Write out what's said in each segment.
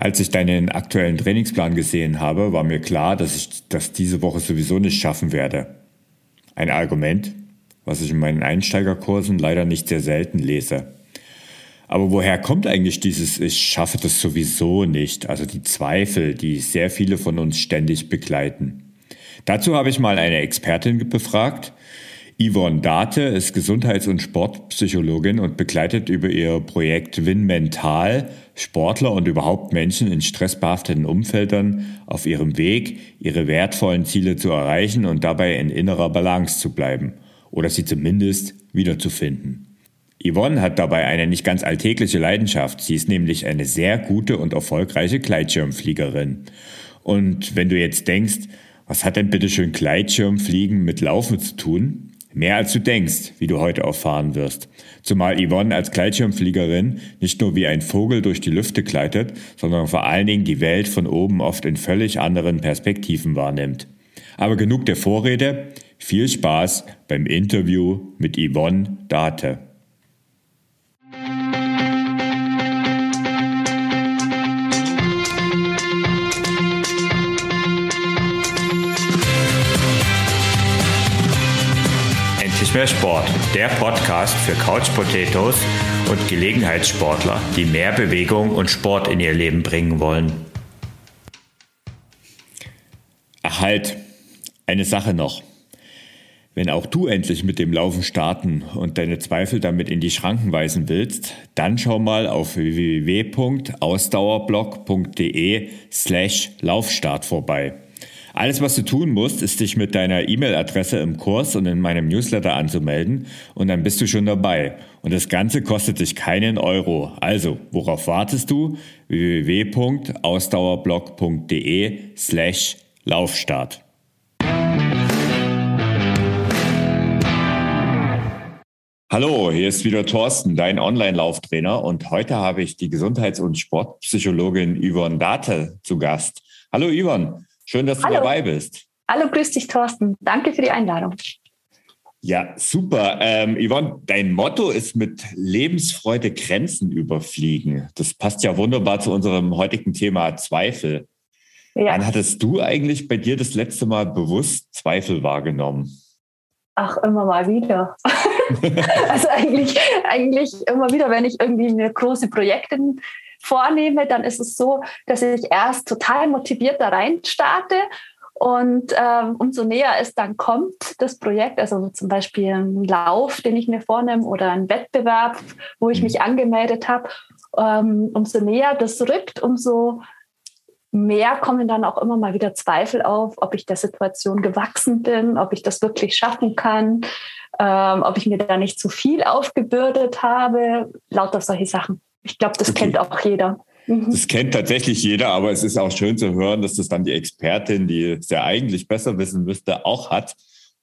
Als ich deinen aktuellen Trainingsplan gesehen habe, war mir klar, dass ich das diese Woche sowieso nicht schaffen werde. Ein Argument, was ich in meinen Einsteigerkursen leider nicht sehr selten lese. Aber woher kommt eigentlich dieses Ich schaffe das sowieso nicht, also die Zweifel, die sehr viele von uns ständig begleiten? Dazu habe ich mal eine Expertin befragt, Yvonne Date ist Gesundheits- und Sportpsychologin und begleitet über ihr Projekt Win Mental Sportler und überhaupt Menschen in stressbehafteten Umfeldern auf ihrem Weg, ihre wertvollen Ziele zu erreichen und dabei in innerer Balance zu bleiben oder sie zumindest wiederzufinden. Yvonne hat dabei eine nicht ganz alltägliche Leidenschaft. Sie ist nämlich eine sehr gute und erfolgreiche Gleitschirmfliegerin. Und wenn du jetzt denkst, was hat denn bitte schön Gleitschirmfliegen mit Laufen zu tun? Mehr als du denkst, wie du heute erfahren wirst. Zumal Yvonne als Gleitschirmfliegerin nicht nur wie ein Vogel durch die Lüfte gleitet, sondern vor allen Dingen die Welt von oben oft in völlig anderen Perspektiven wahrnimmt. Aber genug der Vorrede. Viel Spaß beim Interview mit Yvonne Date. Endlich mehr Sport, der Podcast für Couch Potatoes und Gelegenheitssportler, die mehr Bewegung und Sport in ihr Leben bringen wollen. Ach halt, eine Sache noch. Wenn auch du endlich mit dem Laufen starten und deine Zweifel damit in die Schranken weisen willst, dann schau mal auf www.ausdauerblog.de slash Laufstart vorbei. Alles, was du tun musst, ist dich mit deiner E-Mail-Adresse im Kurs und in meinem Newsletter anzumelden und dann bist du schon dabei. Und das Ganze kostet dich keinen Euro. Also, worauf wartest du? www.ausdauerblog.de slash Laufstart. Hallo, hier ist wieder Thorsten, dein Online-Lauftrainer und heute habe ich die Gesundheits- und Sportpsychologin Yvonne Date zu Gast. Hallo Yvonne. Schön, dass du Hallo. dabei bist. Hallo, grüß dich, Thorsten. Danke für die Einladung. Ja, super. Ähm, Yvonne, dein Motto ist mit Lebensfreude Grenzen überfliegen. Das passt ja wunderbar zu unserem heutigen Thema Zweifel. Ja. Wann hattest du eigentlich bei dir das letzte Mal bewusst Zweifel wahrgenommen? Ach, immer mal wieder. also eigentlich, eigentlich immer wieder, wenn ich irgendwie mir große Projekte vornehme, dann ist es so, dass ich erst total motiviert da rein starte und ähm, umso näher es dann kommt, das Projekt, also zum Beispiel ein Lauf, den ich mir vornehme oder ein Wettbewerb, wo ich mich angemeldet habe, ähm, umso näher das rückt, umso mehr kommen dann auch immer mal wieder Zweifel auf, ob ich der Situation gewachsen bin, ob ich das wirklich schaffen kann, ähm, ob ich mir da nicht zu viel aufgebürdet habe, lauter solche Sachen. Ich glaube, das Okay. kennt auch jeder. Mhm. Das kennt tatsächlich jeder, aber es ist auch schön zu hören, dass das dann die Expertin, die es ja eigentlich besser wissen müsste, auch hat.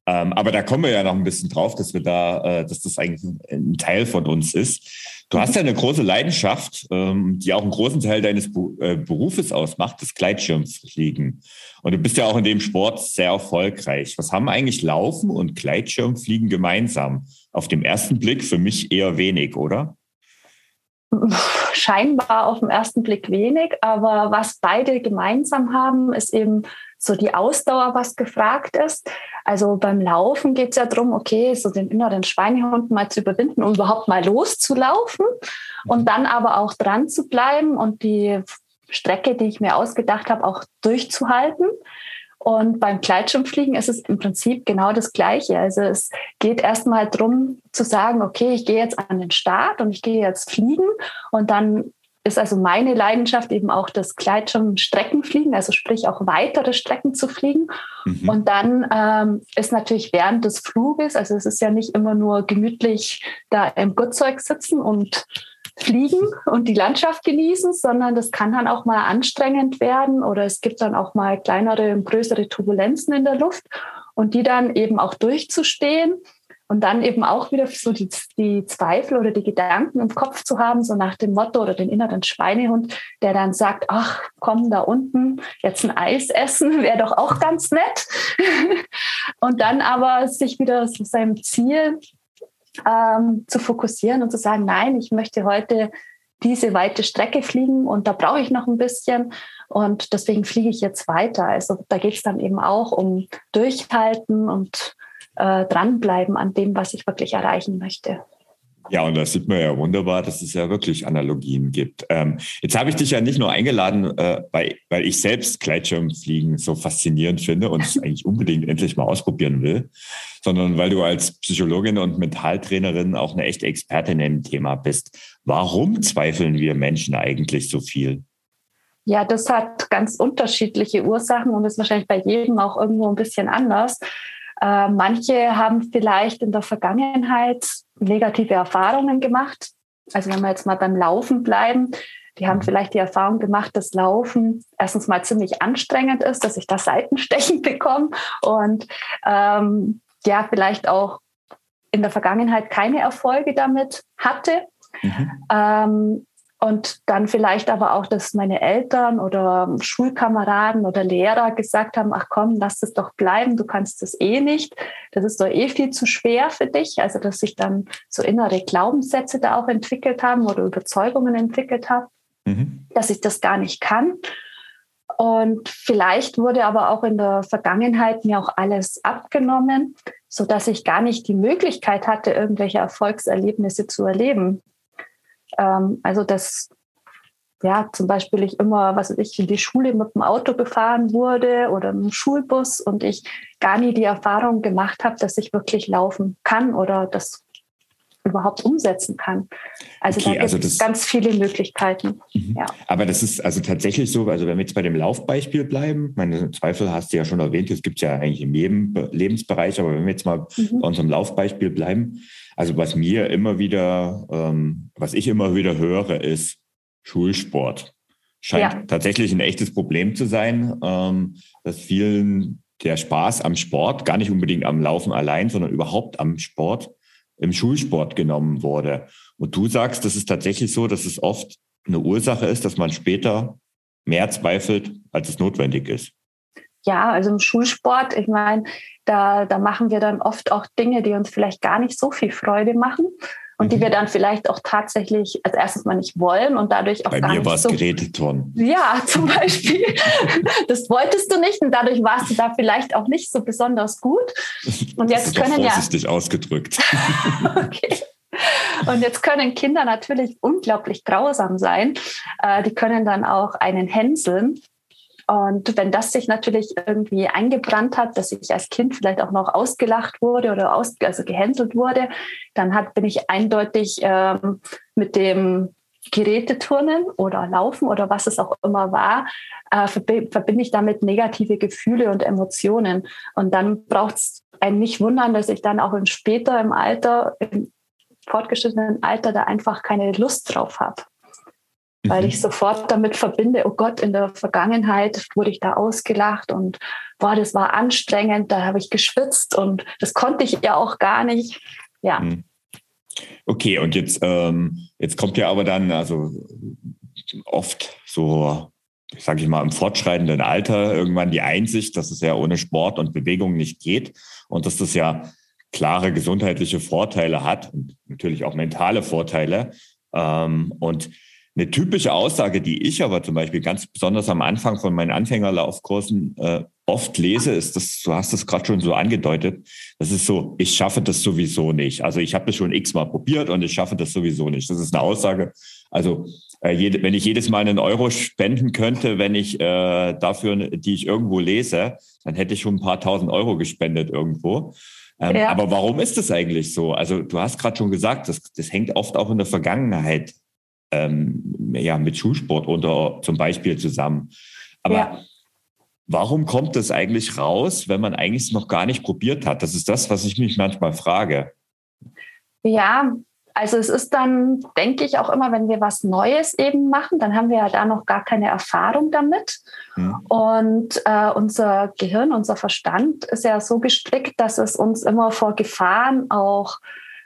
Ähm, aber da kommen wir ja noch ein bisschen drauf, dass wir da, äh, dass das eigentlich ein, ein Teil von uns ist. Du hast ja eine große Leidenschaft, ähm, die auch einen großen Teil deines Bu äh, Berufes ausmacht, das Gleitschirmfliegen. Und du bist ja auch in dem Sport sehr erfolgreich. Was haben eigentlich Laufen und Gleitschirmfliegen gemeinsam? Auf dem ersten Blick für mich eher wenig, oder? Scheinbar auf den ersten Blick wenig, aber was beide gemeinsam haben, ist eben so die Ausdauer, was gefragt ist. Also beim Laufen geht es ja darum, okay, so den inneren Schweinehund mal zu überwinden, um überhaupt mal loszulaufen und dann aber auch dran zu bleiben und die Strecke, die ich mir ausgedacht habe, auch durchzuhalten. Und beim Gleitschirmfliegen ist es im Prinzip genau das Gleiche. Also es geht erstmal darum zu sagen, okay, ich gehe jetzt an den Start und ich gehe jetzt fliegen. Und dann ist also meine Leidenschaft eben auch das Gleitschirmstreckenfliegen, also sprich auch weitere Strecken zu fliegen. Mhm. Und dann ähm, ist natürlich während des Fluges, also es ist ja nicht immer nur gemütlich da im Gurtzeug sitzen und fliegen und die Landschaft genießen, sondern das kann dann auch mal anstrengend werden oder es gibt dann auch mal kleinere und größere Turbulenzen in der Luft und die dann eben auch durchzustehen und dann eben auch wieder so die, die Zweifel oder die Gedanken im Kopf zu haben, so nach dem Motto oder den inneren Schweinehund, der dann sagt, ach komm, da unten jetzt ein Eis essen, wäre doch auch ganz nett. und dann aber sich wieder zu seinem Ziel ähm, zu fokussieren und zu sagen, nein, ich möchte heute diese weite Strecke fliegen und da brauche ich noch ein bisschen und deswegen fliege ich jetzt weiter. Also da geht es dann eben auch um Durchhalten und äh, dranbleiben an dem, was ich wirklich erreichen möchte. Ja, und das sieht man ja wunderbar, dass es ja wirklich Analogien gibt. Ähm, jetzt habe ich dich ja nicht nur eingeladen, äh, weil, weil ich selbst Gleitschirmfliegen so faszinierend finde und es eigentlich unbedingt endlich mal ausprobieren will, sondern weil du als Psychologin und Mentaltrainerin auch eine echte Expertin im Thema bist. Warum zweifeln wir Menschen eigentlich so viel? Ja, das hat ganz unterschiedliche Ursachen und ist wahrscheinlich bei jedem auch irgendwo ein bisschen anders. Äh, manche haben vielleicht in der Vergangenheit negative Erfahrungen gemacht. Also wenn wir jetzt mal beim Laufen bleiben, die haben mhm. vielleicht die Erfahrung gemacht, dass Laufen erstens mal ziemlich anstrengend ist, dass ich da Seitenstechen bekomme und ähm, ja, vielleicht auch in der Vergangenheit keine Erfolge damit hatte. Mhm. Ähm, und dann vielleicht aber auch, dass meine Eltern oder Schulkameraden oder Lehrer gesagt haben, ach komm, lass es doch bleiben, du kannst es eh nicht. Das ist doch eh viel zu schwer für dich. Also dass sich dann so innere Glaubenssätze da auch entwickelt haben oder Überzeugungen entwickelt haben, mhm. dass ich das gar nicht kann. Und vielleicht wurde aber auch in der Vergangenheit mir auch alles abgenommen, so dass ich gar nicht die Möglichkeit hatte, irgendwelche Erfolgserlebnisse zu erleben. Ähm, also dass ja, zum Beispiel ich immer, was weiß ich, in die Schule mit dem Auto gefahren wurde oder im Schulbus und ich gar nie die Erfahrung gemacht habe, dass ich wirklich laufen kann oder das überhaupt umsetzen kann. Also okay, da gibt es also ganz viele Möglichkeiten. Mhm. Ja. Aber das ist also tatsächlich so, also wenn wir jetzt bei dem Laufbeispiel bleiben, meine Zweifel hast du ja schon erwähnt, es gibt ja eigentlich in jedem Lebensbereich, aber wenn wir jetzt mal mhm. bei unserem Laufbeispiel bleiben, also was mir immer wieder, ähm, was ich immer wieder höre, ist Schulsport. Scheint ja. tatsächlich ein echtes Problem zu sein, ähm, dass vielen der Spaß am Sport, gar nicht unbedingt am Laufen allein, sondern überhaupt am Sport, im Schulsport genommen wurde. Und du sagst, das ist tatsächlich so, dass es oft eine Ursache ist, dass man später mehr zweifelt, als es notwendig ist. Ja, also im Schulsport, ich meine, da, da machen wir dann oft auch Dinge, die uns vielleicht gar nicht so viel Freude machen und die wir mhm. dann vielleicht auch tatsächlich als erstes mal nicht wollen und dadurch auch Bei gar mir war es so Geräteturnen. Ja, zum Beispiel. das wolltest du nicht und dadurch warst du da vielleicht auch nicht so besonders gut. Und jetzt das ist können vorsichtig ja ausgedrückt. okay. Und jetzt können Kinder natürlich unglaublich grausam sein. Äh, die können dann auch einen hänseln. Und wenn das sich natürlich irgendwie eingebrannt hat, dass ich als Kind vielleicht auch noch ausgelacht wurde oder aus, also gehänselt wurde, dann hat, bin ich eindeutig ähm, mit dem Geräteturnen oder Laufen oder was es auch immer war, äh, verbinde ich damit negative Gefühle und Emotionen. Und dann braucht es einen nicht wundern, dass ich dann auch in später im Alter, im fortgeschrittenen Alter, da einfach keine Lust drauf habe weil ich mhm. sofort damit verbinde, oh Gott, in der Vergangenheit wurde ich da ausgelacht und boah, das war anstrengend, da habe ich geschwitzt und das konnte ich ja auch gar nicht. Ja. Mhm. Okay, und jetzt, ähm, jetzt kommt ja aber dann, also oft so, sage ich mal, im fortschreitenden Alter irgendwann die Einsicht, dass es ja ohne Sport und Bewegung nicht geht und dass das ja klare gesundheitliche Vorteile hat und natürlich auch mentale Vorteile. Ähm, und eine typische Aussage, die ich aber zum Beispiel ganz besonders am Anfang von meinen Anfängerlaufkursen äh, oft lese, ist, dass du hast es gerade schon so angedeutet, das ist so, ich schaffe das sowieso nicht. Also ich habe das schon x-mal probiert und ich schaffe das sowieso nicht. Das ist eine Aussage. Also äh, jede, wenn ich jedes Mal einen Euro spenden könnte, wenn ich äh, dafür, die ich irgendwo lese, dann hätte ich schon ein paar tausend Euro gespendet irgendwo. Ähm, ja. Aber warum ist das eigentlich so? Also du hast gerade schon gesagt, das, das hängt oft auch in der Vergangenheit ähm, ja, mit Schulsport oder zum Beispiel zusammen. Aber ja. warum kommt das eigentlich raus, wenn man eigentlich noch gar nicht probiert hat? Das ist das, was ich mich manchmal frage. Ja, also es ist dann, denke ich, auch immer, wenn wir was Neues eben machen, dann haben wir ja da noch gar keine Erfahrung damit. Mhm. Und äh, unser Gehirn, unser Verstand ist ja so gestrickt, dass es uns immer vor Gefahren auch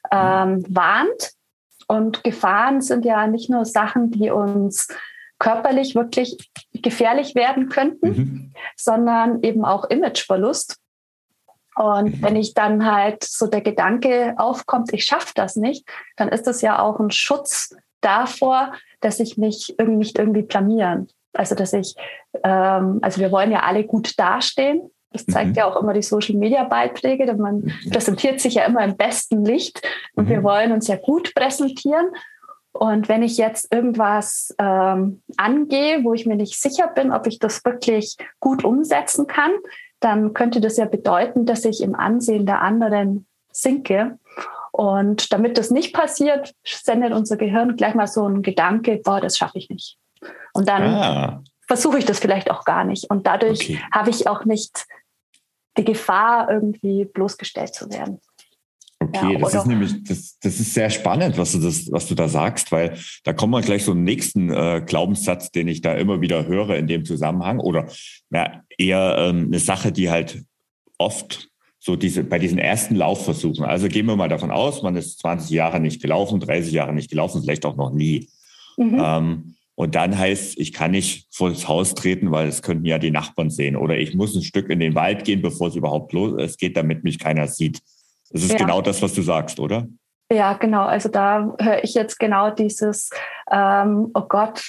ähm, warnt. Und Gefahren sind ja nicht nur Sachen, die uns körperlich wirklich gefährlich werden könnten, mhm. sondern eben auch Imageverlust. Und mhm. wenn ich dann halt so der Gedanke aufkommt, ich schaffe das nicht, dann ist das ja auch ein Schutz davor, dass ich mich irgendwie nicht irgendwie blamieren. Also dass ich, ähm, also wir wollen ja alle gut dastehen. Das zeigt mhm. ja auch immer die Social Media Beiträge. Man mhm. präsentiert sich ja immer im besten Licht und mhm. wir wollen uns ja gut präsentieren. Und wenn ich jetzt irgendwas ähm, angehe, wo ich mir nicht sicher bin, ob ich das wirklich gut umsetzen kann, dann könnte das ja bedeuten, dass ich im Ansehen der anderen sinke. Und damit das nicht passiert, sendet unser Gehirn gleich mal so einen Gedanke, boah, das schaffe ich nicht. Und dann ah. versuche ich das vielleicht auch gar nicht. Und dadurch okay. habe ich auch nicht die Gefahr, irgendwie bloßgestellt zu werden. Okay, ja, das ist nämlich, das, das ist sehr spannend, was du, das, was du da sagst, weil da kommen wir gleich zum nächsten äh, Glaubenssatz, den ich da immer wieder höre in dem Zusammenhang oder na, eher ähm, eine Sache, die halt oft so diese, bei diesen ersten Laufversuchen, also gehen wir mal davon aus, man ist 20 Jahre nicht gelaufen, 30 Jahre nicht gelaufen, vielleicht auch noch nie. Mhm. Ähm, und dann heißt, ich kann nicht vor das Haus treten, weil es könnten ja die Nachbarn sehen. Oder ich muss ein Stück in den Wald gehen, bevor es überhaupt los es geht, damit mich keiner sieht. Das ist ja. genau das, was du sagst, oder? Ja, genau. Also da höre ich jetzt genau dieses, ähm, oh Gott,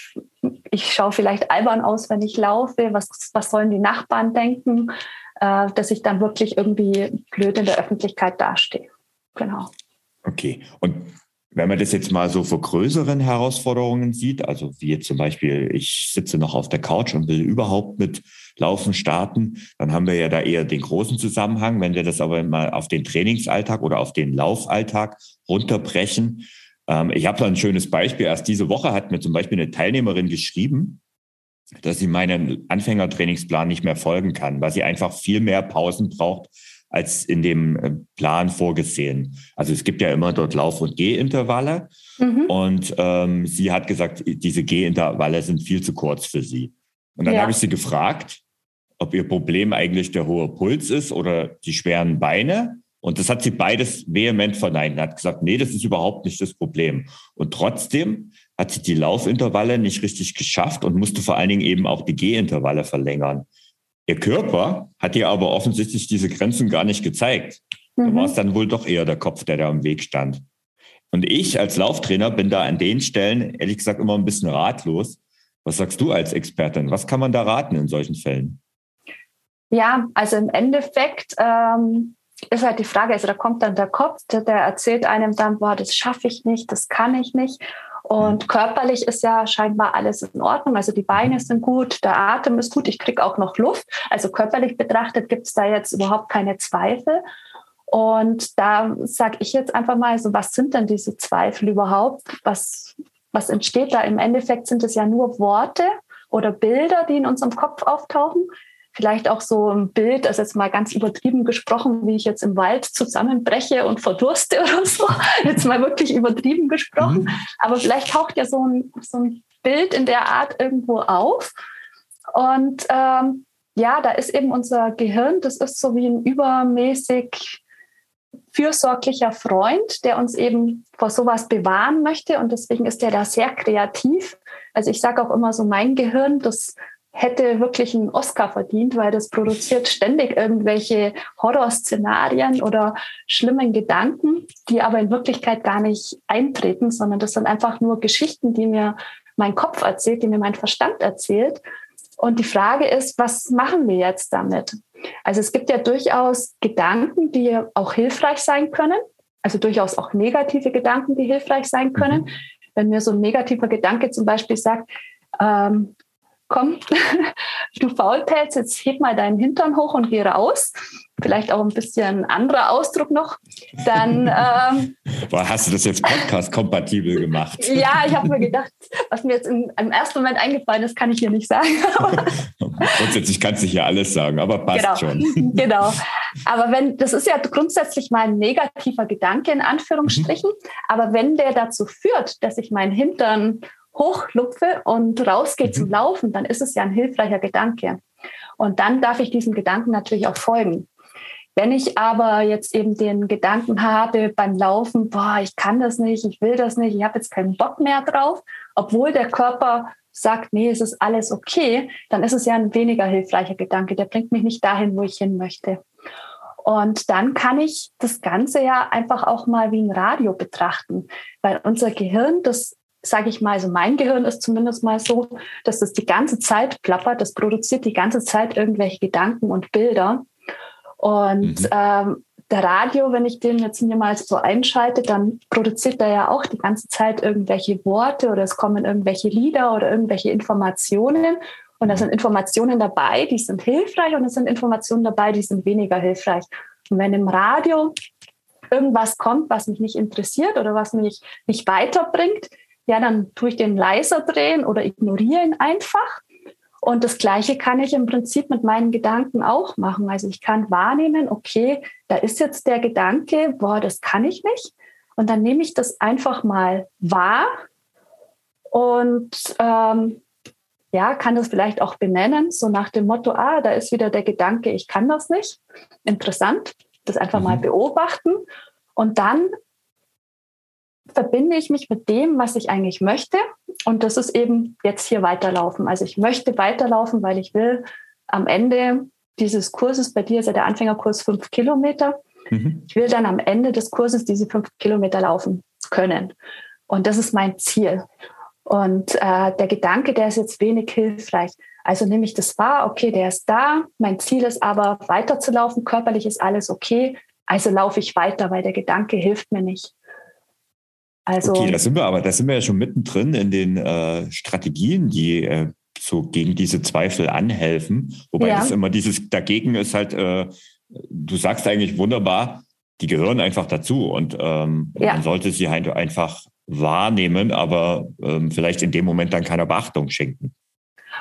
ich schaue vielleicht albern aus, wenn ich laufe. Was, was sollen die Nachbarn denken? Äh, dass ich dann wirklich irgendwie blöd in der Öffentlichkeit dastehe. Genau. Okay. Und wenn man das jetzt mal so vor größeren Herausforderungen sieht, also wie jetzt zum Beispiel, ich sitze noch auf der Couch und will überhaupt mit Laufen starten, dann haben wir ja da eher den großen Zusammenhang. Wenn wir das aber mal auf den Trainingsalltag oder auf den Laufalltag runterbrechen, ähm, ich habe da ein schönes Beispiel. Erst diese Woche hat mir zum Beispiel eine Teilnehmerin geschrieben, dass sie meinen Anfängertrainingsplan nicht mehr folgen kann, weil sie einfach viel mehr Pausen braucht als in dem äh, Plan vorgesehen. Also es gibt ja immer dort Lauf- und Gehintervalle. Mhm. Und ähm, sie hat gesagt, diese Gehintervalle sind viel zu kurz für sie. Und dann ja. habe ich sie gefragt, ob ihr Problem eigentlich der hohe Puls ist oder die schweren Beine. Und das hat sie beides vehement verneint. Hat gesagt, nee, das ist überhaupt nicht das Problem. Und trotzdem hat sie die Laufintervalle nicht richtig geschafft und musste vor allen Dingen eben auch die Gehintervalle verlängern. Ihr Körper hat ihr aber offensichtlich diese Grenzen gar nicht gezeigt. Mhm. Da war es dann wohl doch eher der Kopf, der da im Weg stand. Und ich als Lauftrainer bin da an den Stellen, ehrlich gesagt, immer ein bisschen ratlos, was sagst du als Expertin? Was kann man da raten in solchen Fällen? Ja, also im Endeffekt ähm, ist halt die Frage, also da kommt dann der Kopf, der, der erzählt einem dann, boah, das schaffe ich nicht, das kann ich nicht. Und körperlich ist ja scheinbar alles in Ordnung. Also die Beine sind gut, der Atem ist gut, ich kriege auch noch Luft. Also körperlich betrachtet gibt es da jetzt überhaupt keine Zweifel. Und da sage ich jetzt einfach mal, so was sind denn diese Zweifel überhaupt? Was, was entsteht da? Im Endeffekt sind es ja nur Worte oder Bilder, die in unserem Kopf auftauchen. Vielleicht auch so ein Bild, das jetzt mal ganz übertrieben gesprochen, wie ich jetzt im Wald zusammenbreche und verdurste oder so. Jetzt mal wirklich übertrieben gesprochen. Mhm. Aber vielleicht taucht ja so ein, so ein Bild in der Art irgendwo auf. Und ähm, ja, da ist eben unser Gehirn, das ist so wie ein übermäßig fürsorglicher Freund, der uns eben vor sowas bewahren möchte. Und deswegen ist er da sehr kreativ. Also ich sage auch immer so, mein Gehirn, das hätte wirklich einen Oscar verdient, weil das produziert ständig irgendwelche Horrorszenarien oder schlimmen Gedanken, die aber in Wirklichkeit gar nicht eintreten, sondern das sind einfach nur Geschichten, die mir mein Kopf erzählt, die mir mein Verstand erzählt. Und die Frage ist, was machen wir jetzt damit? Also es gibt ja durchaus Gedanken, die auch hilfreich sein können, also durchaus auch negative Gedanken, die hilfreich sein können. Mhm. Wenn mir so ein negativer Gedanke zum Beispiel sagt, ähm, komm, du Faulpelz, jetzt heb mal deinen Hintern hoch und geh raus. Vielleicht auch ein bisschen anderer Ausdruck noch. Dann. Ähm, Boah, hast du das jetzt podcast-kompatibel gemacht? ja, ich habe mir gedacht, was mir jetzt im, im, ersten Moment eingefallen ist, kann ich hier nicht sagen. Grundsätzlich kannst du hier alles sagen, aber passt genau, schon. genau. Aber wenn, das ist ja grundsätzlich mal ein negativer Gedanke in Anführungsstrichen, mhm. aber wenn der dazu führt, dass ich meinen Hintern hochlupfe und rausgehe mhm. zum Laufen, dann ist es ja ein hilfreicher Gedanke. Und dann darf ich diesem Gedanken natürlich auch folgen. Wenn ich aber jetzt eben den Gedanken habe beim Laufen, boah, ich kann das nicht, ich will das nicht, ich habe jetzt keinen Bock mehr drauf, obwohl der Körper sagt, nee, es ist alles okay, dann ist es ja ein weniger hilfreicher Gedanke. Der bringt mich nicht dahin, wo ich hin möchte. Und dann kann ich das Ganze ja einfach auch mal wie ein Radio betrachten, weil unser Gehirn, das sage ich mal, also mein Gehirn ist zumindest mal so, dass das die ganze Zeit plappert, das produziert die ganze Zeit irgendwelche Gedanken und Bilder. Und mhm. ähm, der Radio, wenn ich den jetzt mir mal so einschalte, dann produziert er ja auch die ganze Zeit irgendwelche Worte oder es kommen irgendwelche Lieder oder irgendwelche Informationen. Und da sind Informationen dabei, die sind hilfreich und es sind Informationen dabei, die sind weniger hilfreich. Und wenn im Radio irgendwas kommt, was mich nicht interessiert oder was mich nicht weiterbringt, ja, dann tue ich den leiser drehen oder ignoriere ihn einfach. Und das Gleiche kann ich im Prinzip mit meinen Gedanken auch machen. Also ich kann wahrnehmen, okay, da ist jetzt der Gedanke, boah, das kann ich nicht. Und dann nehme ich das einfach mal wahr und ähm, ja, kann das vielleicht auch benennen, so nach dem Motto, ah, da ist wieder der Gedanke, ich kann das nicht. Interessant, das einfach mhm. mal beobachten. Und dann verbinde ich mich mit dem, was ich eigentlich möchte. Und das ist eben jetzt hier weiterlaufen. Also ich möchte weiterlaufen, weil ich will am Ende dieses Kurses, bei dir ist ja der Anfängerkurs fünf Kilometer. Mhm. Ich will dann am Ende des Kurses diese fünf Kilometer laufen können. Und das ist mein Ziel. Und äh, der Gedanke, der ist jetzt wenig hilfreich. Also nehme ich das wahr, okay, der ist da. Mein Ziel ist aber weiterzulaufen. Körperlich ist alles okay. Also laufe ich weiter, weil der Gedanke hilft mir nicht. Also, okay, da sind wir aber, da sind wir ja schon mittendrin in den äh, Strategien, die äh, so gegen diese Zweifel anhelfen. Wobei ja. das immer dieses dagegen ist halt, äh, du sagst eigentlich wunderbar, die gehören einfach dazu und ähm, ja. man sollte sie halt einfach wahrnehmen, aber ähm, vielleicht in dem Moment dann keiner Beachtung schenken.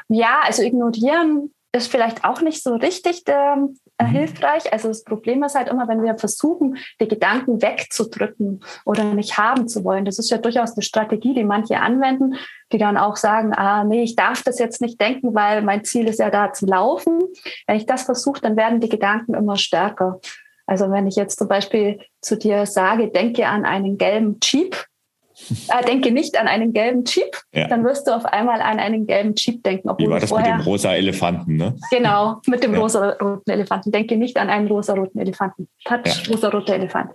Ja, also ignorieren ist vielleicht auch nicht so richtig ähm, äh, mhm. hilfreich. Also das Problem ist halt immer, wenn wir versuchen, die Gedanken wegzudrücken oder nicht haben zu wollen. Das ist ja durchaus eine Strategie, die manche anwenden, die dann auch sagen, ah, nee, ich darf das jetzt nicht denken, weil mein Ziel ist ja da zu laufen. Wenn ich das versuche, dann werden die Gedanken immer stärker. Also wenn ich jetzt zum Beispiel zu dir sage, denke an einen gelben Jeep, äh, denke nicht an einen gelben Jeep, ja. dann wirst du auf einmal an einen gelben Jeep denken. Obwohl Wie war das vorher, mit dem rosa Elefanten, ne? Genau, mit dem ja. rosa-roten Elefanten. Denke nicht an einen rosa-roten Elefanten. Touch, ja. rosa-roter Elefant.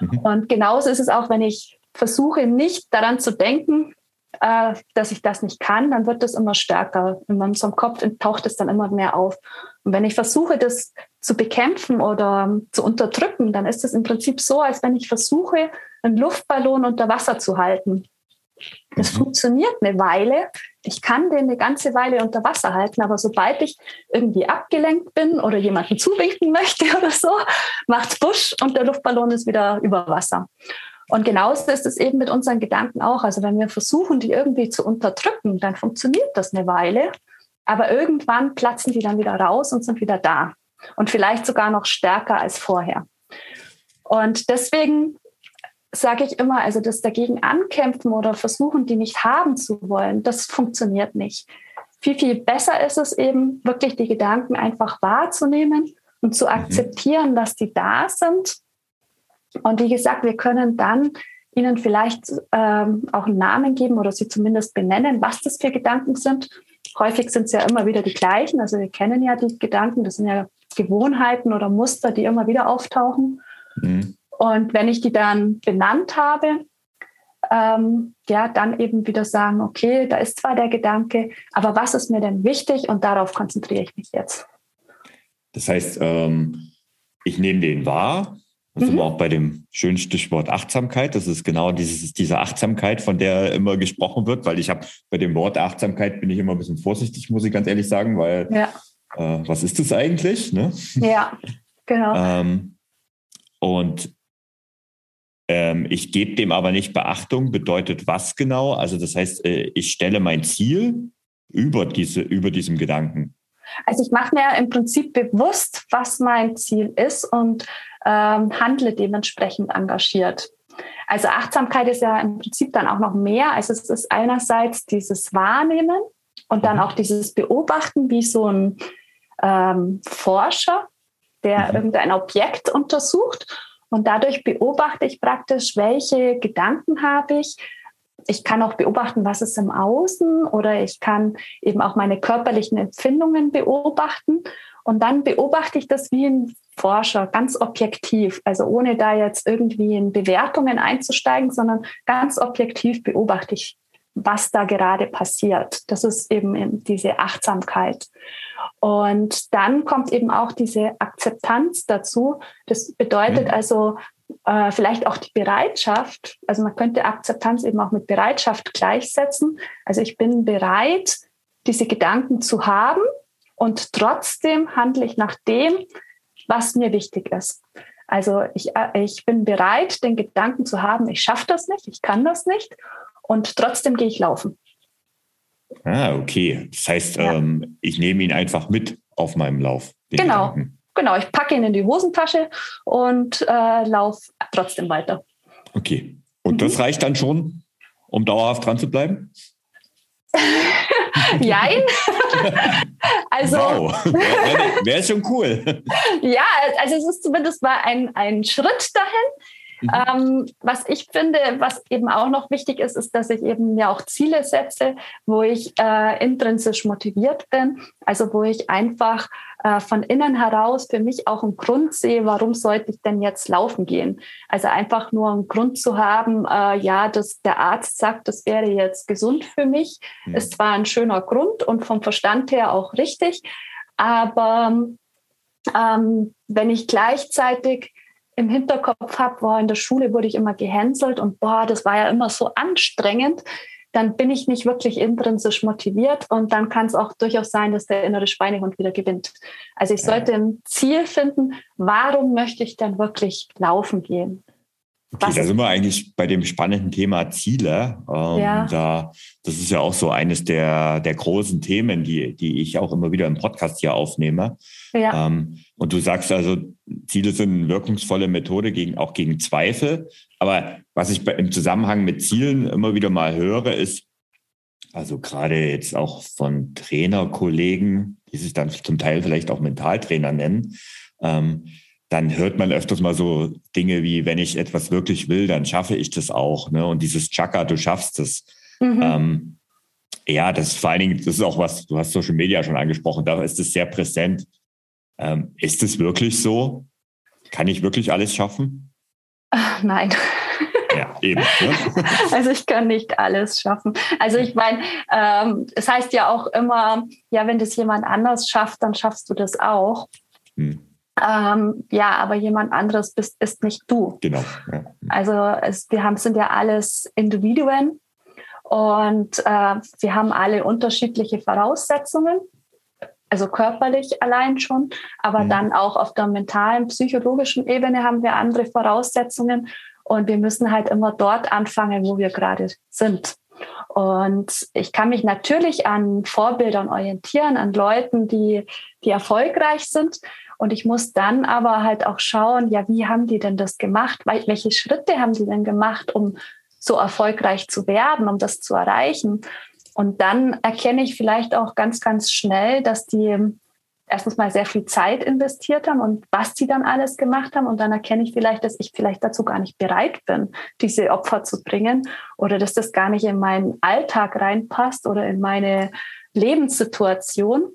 Mhm. Und genauso ist es auch, wenn ich versuche, nicht daran zu denken, äh, dass ich das nicht kann, dann wird das immer stärker. In unserem Kopf taucht es dann immer mehr auf. Und wenn ich versuche, das zu bekämpfen oder zu unterdrücken, dann ist es im Prinzip so, als wenn ich versuche, einen Luftballon unter Wasser zu halten. Das mhm. funktioniert eine Weile. Ich kann den eine ganze Weile unter Wasser halten, aber sobald ich irgendwie abgelenkt bin oder jemanden zuwinken möchte oder so, macht's Busch und der Luftballon ist wieder über Wasser. Und genauso ist es eben mit unseren Gedanken auch. Also wenn wir versuchen, die irgendwie zu unterdrücken, dann funktioniert das eine Weile. Aber irgendwann platzen die dann wieder raus und sind wieder da. Und vielleicht sogar noch stärker als vorher. Und deswegen sage ich immer, also das dagegen ankämpfen oder versuchen, die nicht haben zu wollen, das funktioniert nicht. Viel, viel besser ist es eben, wirklich die Gedanken einfach wahrzunehmen und zu mhm. akzeptieren, dass die da sind und wie gesagt, wir können dann ihnen vielleicht ähm, auch einen Namen geben oder sie zumindest benennen, was das für Gedanken sind. Häufig sind es ja immer wieder die gleichen. Also wir kennen ja die Gedanken, das sind ja Gewohnheiten oder Muster, die immer wieder auftauchen. Mhm. Und wenn ich die dann benannt habe, ähm, ja, dann eben wieder sagen, okay, da ist zwar der Gedanke, aber was ist mir denn wichtig und darauf konzentriere ich mich jetzt. Das heißt, ähm, ich nehme den wahr, das mhm. sind wir auch bei dem schönen Stichwort Achtsamkeit. Das ist genau dieses, diese Achtsamkeit, von der immer gesprochen wird, weil ich habe bei dem Wort Achtsamkeit bin ich immer ein bisschen vorsichtig, muss ich ganz ehrlich sagen, weil ja. äh, was ist das eigentlich? Ne? Ja, genau. ähm, und ähm, ich gebe dem aber nicht Beachtung, bedeutet was genau? Also das heißt, äh, ich stelle mein Ziel über, diese, über diesem Gedanken. Also ich mache mir im Prinzip bewusst, was mein Ziel ist und ähm, handle dementsprechend engagiert. Also Achtsamkeit ist ja im Prinzip dann auch noch mehr. Also es ist einerseits dieses Wahrnehmen und dann mhm. auch dieses Beobachten wie so ein ähm, Forscher, der mhm. irgendein Objekt untersucht. Und dadurch beobachte ich praktisch, welche Gedanken habe ich. Ich kann auch beobachten, was ist im Außen oder ich kann eben auch meine körperlichen Empfindungen beobachten. Und dann beobachte ich das wie ein Forscher, ganz objektiv, also ohne da jetzt irgendwie in Bewertungen einzusteigen, sondern ganz objektiv beobachte ich was da gerade passiert. Das ist eben diese Achtsamkeit. Und dann kommt eben auch diese Akzeptanz dazu. Das bedeutet mhm. also äh, vielleicht auch die Bereitschaft. Also man könnte Akzeptanz eben auch mit Bereitschaft gleichsetzen. Also ich bin bereit, diese Gedanken zu haben und trotzdem handle ich nach dem, was mir wichtig ist. Also ich, äh, ich bin bereit, den Gedanken zu haben, ich schaffe das nicht, ich kann das nicht und trotzdem gehe ich laufen. Ah, okay. Das heißt, ja. ähm, ich nehme ihn einfach mit auf meinem Lauf. Genau, Gedanken. genau. Ich packe ihn in die Hosentasche und äh, laufe trotzdem weiter. Okay. Und mhm. das reicht dann schon, um dauerhaft dran zu bleiben? Jein. also, wow, wäre wär schon cool. ja, also es ist zumindest mal ein, ein Schritt dahin. Mhm. Ähm, was ich finde, was eben auch noch wichtig ist, ist, dass ich eben mir auch Ziele setze, wo ich äh, intrinsisch motiviert bin, also wo ich einfach äh, von innen heraus für mich auch einen Grund sehe, warum sollte ich denn jetzt laufen gehen? Also einfach nur einen Grund zu haben, äh, ja, dass der Arzt sagt, das wäre jetzt gesund für mich, mhm. ist zwar ein schöner Grund und vom Verstand her auch richtig, aber ähm, wenn ich gleichzeitig im Hinterkopf habe, boah, in der Schule wurde ich immer gehänselt und boah, das war ja immer so anstrengend, dann bin ich nicht wirklich intrinsisch motiviert und dann kann es auch durchaus sein, dass der innere Schweinehund wieder gewinnt. Also ich sollte ein Ziel finden, warum möchte ich denn wirklich laufen gehen? Okay, da sind wir eigentlich bei dem spannenden Thema Ziele. Ähm, ja. da, das ist ja auch so eines der, der großen Themen, die, die ich auch immer wieder im Podcast hier aufnehme. Ja. Ähm, und du sagst also, Ziele sind eine wirkungsvolle Methode gegen, auch gegen Zweifel. Aber was ich im Zusammenhang mit Zielen immer wieder mal höre, ist, also gerade jetzt auch von Trainerkollegen, die sich dann zum Teil vielleicht auch Mentaltrainer nennen, ähm, dann hört man öfters mal so Dinge wie, wenn ich etwas wirklich will, dann schaffe ich das auch. Ne? Und dieses Chaka, du schaffst es. Mhm. Ähm, ja, das ist vor allen Dingen, das ist auch was, du hast Social Media schon angesprochen, da ist es sehr präsent. Ähm, ist es wirklich so? Kann ich wirklich alles schaffen? Ach, nein. Ja, eben. Ne? Also ich kann nicht alles schaffen. Also ich meine, ähm, es heißt ja auch immer, ja, wenn das jemand anders schafft, dann schaffst du das auch. Hm. Ähm, ja, aber jemand anderes bist, ist nicht du. Genau. Ja. Also es, wir haben, sind ja alles Individuen und äh, wir haben alle unterschiedliche Voraussetzungen, also körperlich allein schon, aber mhm. dann auch auf der mentalen, psychologischen Ebene haben wir andere Voraussetzungen und wir müssen halt immer dort anfangen, wo wir gerade sind. Und ich kann mich natürlich an Vorbildern orientieren, an Leuten, die, die erfolgreich sind. Und ich muss dann aber halt auch schauen, ja, wie haben die denn das gemacht? Welche Schritte haben sie denn gemacht, um so erfolgreich zu werden, um das zu erreichen? Und dann erkenne ich vielleicht auch ganz, ganz schnell, dass die erstens mal sehr viel Zeit investiert haben und was sie dann alles gemacht haben. Und dann erkenne ich vielleicht, dass ich vielleicht dazu gar nicht bereit bin, diese Opfer zu bringen oder dass das gar nicht in meinen Alltag reinpasst oder in meine Lebenssituation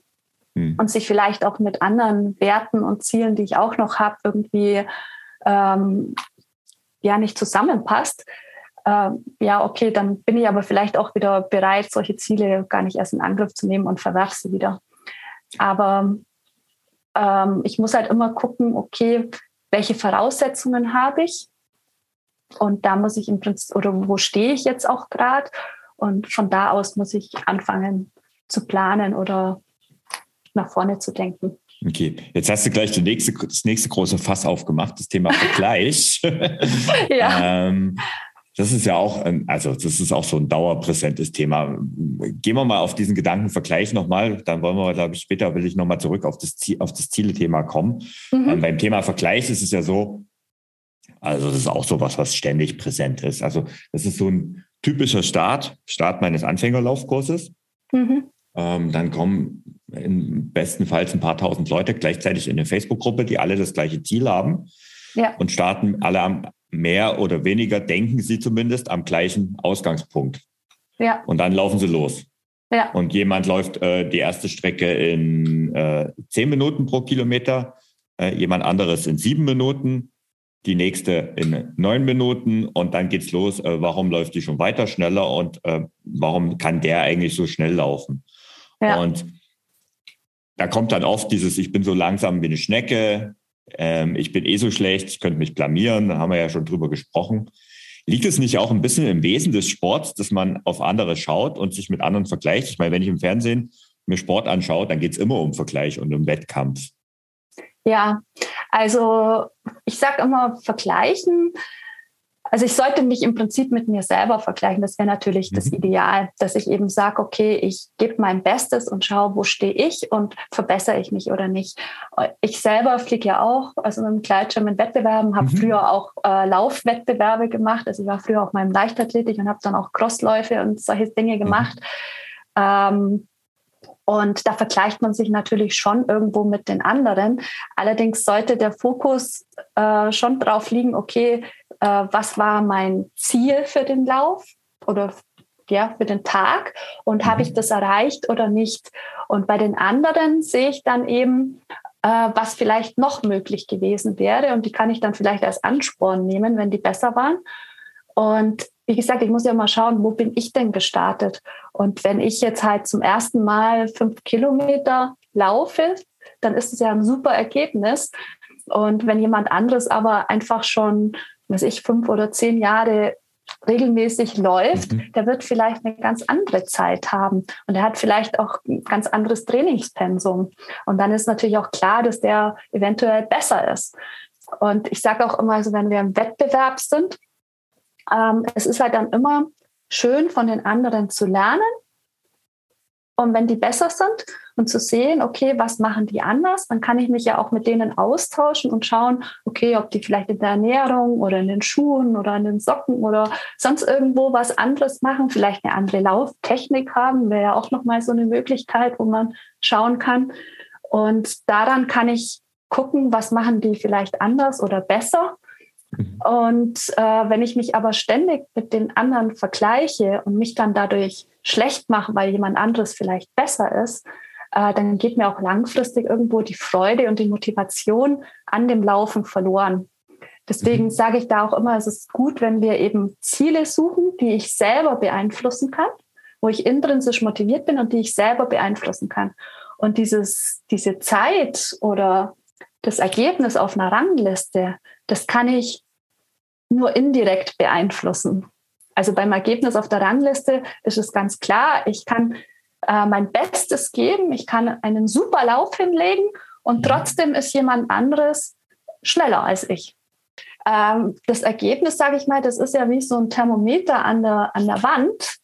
hm. und sich vielleicht auch mit anderen Werten und Zielen, die ich auch noch habe, irgendwie ähm, ja nicht zusammenpasst. Ähm, ja, okay, dann bin ich aber vielleicht auch wieder bereit, solche Ziele gar nicht erst in Angriff zu nehmen und verwerfe sie wieder. Aber ähm, ich muss halt immer gucken, okay, welche Voraussetzungen habe ich? Und da muss ich im Prinzip, oder wo stehe ich jetzt auch gerade? Und von da aus muss ich anfangen zu planen oder nach vorne zu denken. Okay, jetzt hast du gleich nächste, das nächste große Fass aufgemacht, das Thema Vergleich. ja. ähm, das ist ja auch, also das ist auch so ein dauerpräsentes Thema. Gehen wir mal auf diesen Gedankenvergleich nochmal, dann wollen wir, glaube ich, später will ich nochmal zurück auf das, Ziel, auf das Ziele-Thema kommen. Mhm. Ähm, beim Thema Vergleich ist es ja so, also das ist auch so was, was ständig präsent ist. Also das ist so ein typischer Start, Start meines Anfängerlaufkurses. Mhm. Ähm, dann kommen im besten Fall ein paar tausend Leute gleichzeitig in eine Facebook-Gruppe, die alle das gleiche Ziel haben ja. und starten alle am, mehr oder weniger, denken sie zumindest, am gleichen Ausgangspunkt. Ja. Und dann laufen sie los. Ja. Und jemand läuft äh, die erste Strecke in äh, zehn Minuten pro Kilometer, äh, jemand anderes in sieben Minuten die nächste in neun Minuten und dann geht's los. Äh, warum läuft die schon weiter schneller und äh, warum kann der eigentlich so schnell laufen? Ja. Und da kommt dann oft dieses, ich bin so langsam wie eine Schnecke, ähm, ich bin eh so schlecht, ich könnte mich blamieren, da haben wir ja schon drüber gesprochen. Liegt es nicht auch ein bisschen im Wesen des Sports, dass man auf andere schaut und sich mit anderen vergleicht? Ich meine, wenn ich im Fernsehen mir Sport anschaue, dann geht es immer um Vergleich und um Wettkampf. Ja, also ich sage immer, vergleichen also ich sollte mich im Prinzip mit mir selber vergleichen. Das wäre natürlich mhm. das Ideal, dass ich eben sage, okay, ich gebe mein Bestes und schaue, wo stehe ich und verbessere ich mich oder nicht. Ich selber fliege ja auch, also mit dem Gleitschirm in Wettbewerben, habe mhm. früher auch äh, Laufwettbewerbe gemacht. Also ich war früher auch mal im Leichtathletik und habe dann auch Crossläufe und solche Dinge mhm. gemacht. Mhm. Ähm, und da vergleicht man sich natürlich schon irgendwo mit den anderen. Allerdings sollte der Fokus äh, schon drauf liegen, okay, äh, was war mein Ziel für den Lauf oder ja, für den Tag und mhm. habe ich das erreicht oder nicht. Und bei den anderen sehe ich dann eben, äh, was vielleicht noch möglich gewesen wäre und die kann ich dann vielleicht als Ansporn nehmen, wenn die besser waren. Und wie gesagt, ich muss ja mal schauen, wo bin ich denn gestartet? Und wenn ich jetzt halt zum ersten Mal fünf Kilometer laufe, dann ist es ja ein super Ergebnis. Und wenn jemand anderes aber einfach schon was ich, fünf oder zehn Jahre regelmäßig läuft, mhm. der wird vielleicht eine ganz andere Zeit haben und er hat vielleicht auch ein ganz anderes Trainingspensum. Und dann ist natürlich auch klar, dass der eventuell besser ist. Und ich sage auch immer, also wenn wir im Wettbewerb sind, ähm, es ist halt dann immer schön von den anderen zu lernen. Und wenn die besser sind, und zu sehen, okay, was machen die anders? Dann kann ich mich ja auch mit denen austauschen und schauen, okay, ob die vielleicht in der Ernährung oder in den Schuhen oder in den Socken oder sonst irgendwo was anderes machen, vielleicht eine andere Lauftechnik haben, wäre ja auch nochmal so eine Möglichkeit, wo man schauen kann. Und daran kann ich gucken, was machen die vielleicht anders oder besser. Mhm. Und äh, wenn ich mich aber ständig mit den anderen vergleiche und mich dann dadurch schlecht mache, weil jemand anderes vielleicht besser ist, äh, dann geht mir auch langfristig irgendwo die Freude und die Motivation an dem Laufen verloren. Deswegen mhm. sage ich da auch immer, es ist gut, wenn wir eben Ziele suchen, die ich selber beeinflussen kann, wo ich intrinsisch motiviert bin und die ich selber beeinflussen kann. Und dieses, diese Zeit oder das Ergebnis auf einer Rangliste, das kann ich nur indirekt beeinflussen. Also beim Ergebnis auf der Rangliste ist es ganz klar, ich kann äh, mein Bestes geben, ich kann einen super Lauf hinlegen und mhm. trotzdem ist jemand anderes schneller als ich. Ähm, das Ergebnis, sage ich mal, das ist ja wie so ein Thermometer an der, an der Wand.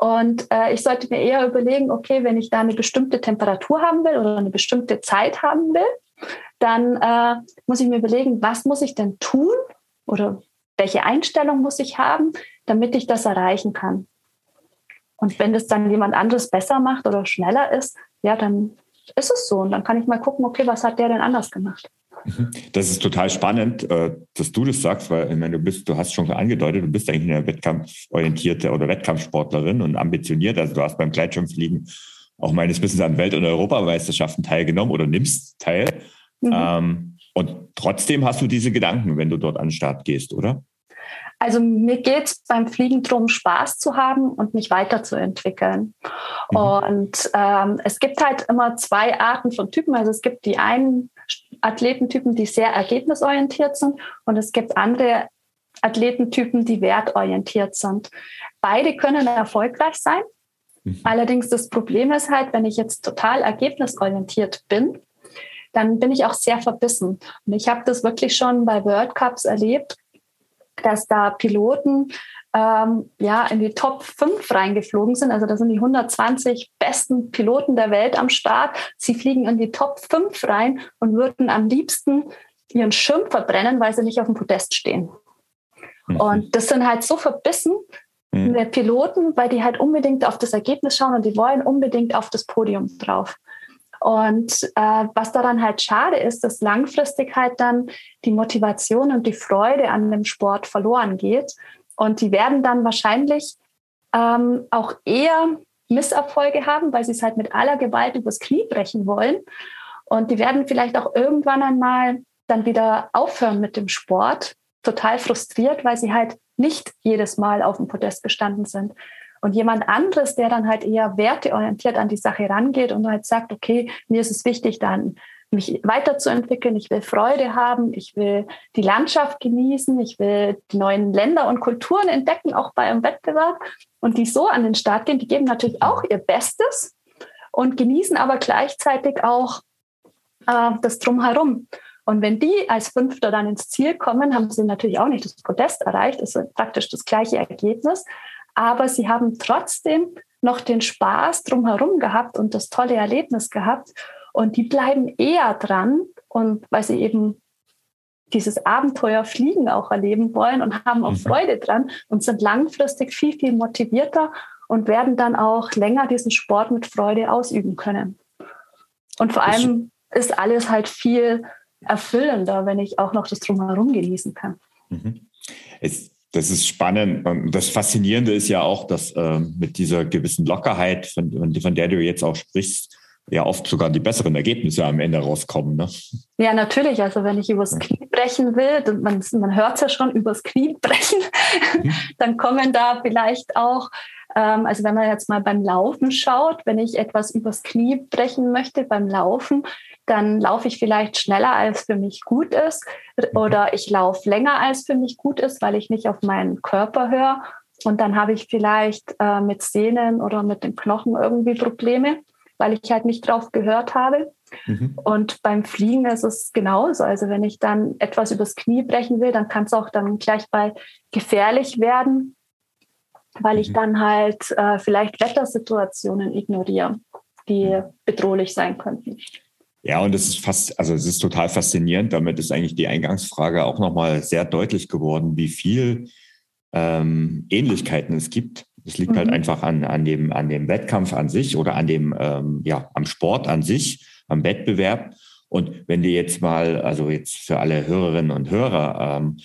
Und äh, ich sollte mir eher überlegen, okay, wenn ich da eine bestimmte Temperatur haben will oder eine bestimmte Zeit haben will, dann äh, muss ich mir überlegen, was muss ich denn tun oder welche Einstellung muss ich haben, damit ich das erreichen kann. Und wenn das dann jemand anderes besser macht oder schneller ist, ja, dann ist es so. Und dann kann ich mal gucken, okay, was hat der denn anders gemacht? Mhm. Das ist total spannend, äh, dass du das sagst, weil ich meine, du bist, du hast schon angedeutet, du bist eigentlich eine wettkampforientierte oder Wettkampfsportlerin und ambitioniert. Also du hast beim Gleitschirmfliegen auch meines Wissens an Welt- und Europameisterschaften teilgenommen oder nimmst teil. Mhm. Ähm, und trotzdem hast du diese Gedanken, wenn du dort an den Start gehst, oder? Also mir geht es beim Fliegen darum, Spaß zu haben und mich weiterzuentwickeln. Mhm. Und ähm, es gibt halt immer zwei Arten von Typen. Also es gibt die einen Athletentypen, die sehr ergebnisorientiert sind und es gibt andere Athletentypen, die wertorientiert sind. Beide können erfolgreich sein. Mhm. Allerdings das Problem ist halt, wenn ich jetzt total ergebnisorientiert bin, dann bin ich auch sehr verbissen. Und ich habe das wirklich schon bei World Cups erlebt, dass da Piloten ähm, ja in die Top 5 reingeflogen sind. Also da sind die 120 besten Piloten der Welt am Start. Sie fliegen in die Top 5 rein und würden am liebsten ihren Schirm verbrennen, weil sie nicht auf dem Podest stehen. Mhm. Und das sind halt so verbissen, mhm. der Piloten, weil die halt unbedingt auf das Ergebnis schauen und die wollen unbedingt auf das Podium drauf. Und äh, was daran halt schade ist, dass langfristig halt dann die Motivation und die Freude an dem Sport verloren geht. Und die werden dann wahrscheinlich ähm, auch eher Misserfolge haben, weil sie es halt mit aller Gewalt übers Knie brechen wollen. Und die werden vielleicht auch irgendwann einmal dann wieder aufhören mit dem Sport, total frustriert, weil sie halt nicht jedes Mal auf dem Podest gestanden sind. Und jemand anderes, der dann halt eher werteorientiert an die Sache rangeht und halt sagt, okay, mir ist es wichtig, dann mich weiterzuentwickeln, ich will Freude haben, ich will die Landschaft genießen, ich will die neuen Länder und Kulturen entdecken, auch bei einem Wettbewerb. Und die so an den Start gehen, die geben natürlich auch ihr Bestes und genießen aber gleichzeitig auch äh, das Drumherum. Und wenn die als Fünfter dann ins Ziel kommen, haben sie natürlich auch nicht das Podest erreicht. Ist praktisch das gleiche Ergebnis. Aber sie haben trotzdem noch den Spaß drumherum gehabt und das tolle Erlebnis gehabt. Und die bleiben eher dran und weil sie eben dieses Abenteuer Fliegen auch erleben wollen und haben auch mhm. Freude dran und sind langfristig viel, viel motivierter und werden dann auch länger diesen Sport mit Freude ausüben können. Und vor allem ist alles halt viel erfüllender, wenn ich auch noch das Drumherum genießen kann. Mhm. Es, das ist spannend. Und das Faszinierende ist ja auch, dass äh, mit dieser gewissen Lockerheit, von, von der du jetzt auch sprichst, ja oft sogar die besseren Ergebnisse am Ende rauskommen. Ne? Ja, natürlich. Also wenn ich übers Knie brechen will, man, man hört es ja schon, übers Knie brechen, dann kommen da vielleicht auch, ähm, also wenn man jetzt mal beim Laufen schaut, wenn ich etwas übers Knie brechen möchte beim Laufen, dann laufe ich vielleicht schneller, als für mich gut ist. Mhm. Oder ich laufe länger, als für mich gut ist, weil ich nicht auf meinen Körper höre. Und dann habe ich vielleicht äh, mit Sehnen oder mit den Knochen irgendwie Probleme, weil ich halt nicht drauf gehört habe. Mhm. Und beim Fliegen ist es genauso. Also wenn ich dann etwas übers Knie brechen will, dann kann es auch dann gleich bei gefährlich werden, weil ich mhm. dann halt äh, vielleicht Wettersituationen ignoriere, die mhm. bedrohlich sein könnten. Ja, und es ist fast, also es ist total faszinierend. Damit ist eigentlich die Eingangsfrage auch nochmal sehr deutlich geworden, wie viel ähm, Ähnlichkeiten es gibt. Es liegt halt mhm. halt einfach an, an, dem, an dem Wettkampf an sich oder an dem, ähm, ja, am Sport an sich, am Wettbewerb. Und wenn du jetzt mal, also jetzt für alle Hörerinnen und Hörer, ähm,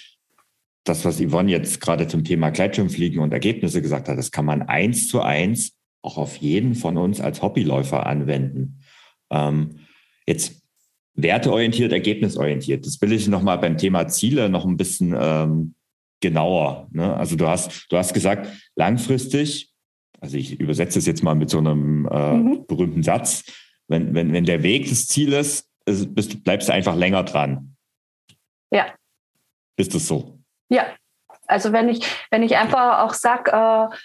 das, was Yvonne jetzt gerade zum Thema Gleitschirmfliegen und Ergebnisse gesagt hat, das kann man eins zu eins auch auf jeden von uns als Hobbyläufer anwenden. Ähm, Jetzt werteorientiert, ergebnisorientiert. Das will ich nochmal beim Thema Ziele noch ein bisschen ähm, genauer. Ne? Also du hast, du hast gesagt, langfristig, also ich übersetze es jetzt mal mit so einem äh, mhm. berühmten Satz, wenn, wenn, wenn der Weg des Zieles ist, bist, bleibst du einfach länger dran. Ja. Ist das so? Ja. Also wenn ich, wenn ich einfach auch sage, äh,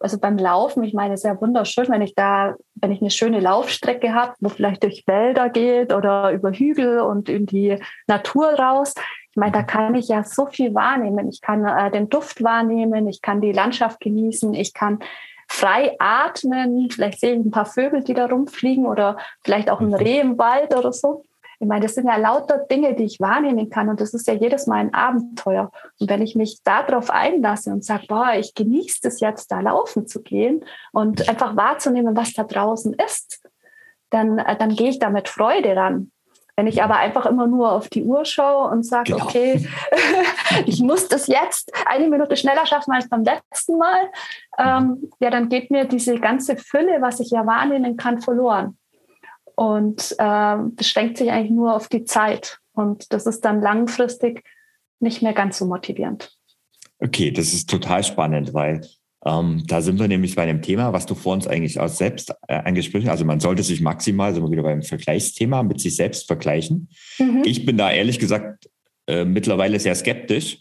also beim Laufen, ich meine, es ist ja wunderschön, wenn ich da, wenn ich eine schöne Laufstrecke habe, wo vielleicht durch Wälder geht oder über Hügel und in die Natur raus. Ich meine, da kann ich ja so viel wahrnehmen. Ich kann äh, den Duft wahrnehmen, ich kann die Landschaft genießen, ich kann frei atmen. Vielleicht sehe ich ein paar Vögel, die da rumfliegen oder vielleicht auch ein mhm. Reh im Wald oder so. Ich meine, das sind ja lauter Dinge, die ich wahrnehmen kann und das ist ja jedes Mal ein Abenteuer. Und wenn ich mich darauf einlasse und sage, boah, ich genieße es jetzt, da laufen zu gehen und einfach wahrzunehmen, was da draußen ist, dann, äh, dann gehe ich da mit Freude ran. Wenn ich aber einfach immer nur auf die Uhr schaue und sage, genau. okay, ich muss das jetzt eine Minute schneller schaffen als beim letzten Mal, ähm, ja, dann geht mir diese ganze Fülle, was ich ja wahrnehmen kann, verloren. Und äh, beschränkt sich eigentlich nur auf die Zeit. Und das ist dann langfristig nicht mehr ganz so motivierend. Okay, das ist total spannend, weil ähm, da sind wir nämlich bei dem Thema, was du vor uns eigentlich auch selbst äh, angesprochen hast. Also man sollte sich maximal, sind wir wieder beim Vergleichsthema, mit sich selbst vergleichen. Mhm. Ich bin da ehrlich gesagt äh, mittlerweile sehr skeptisch,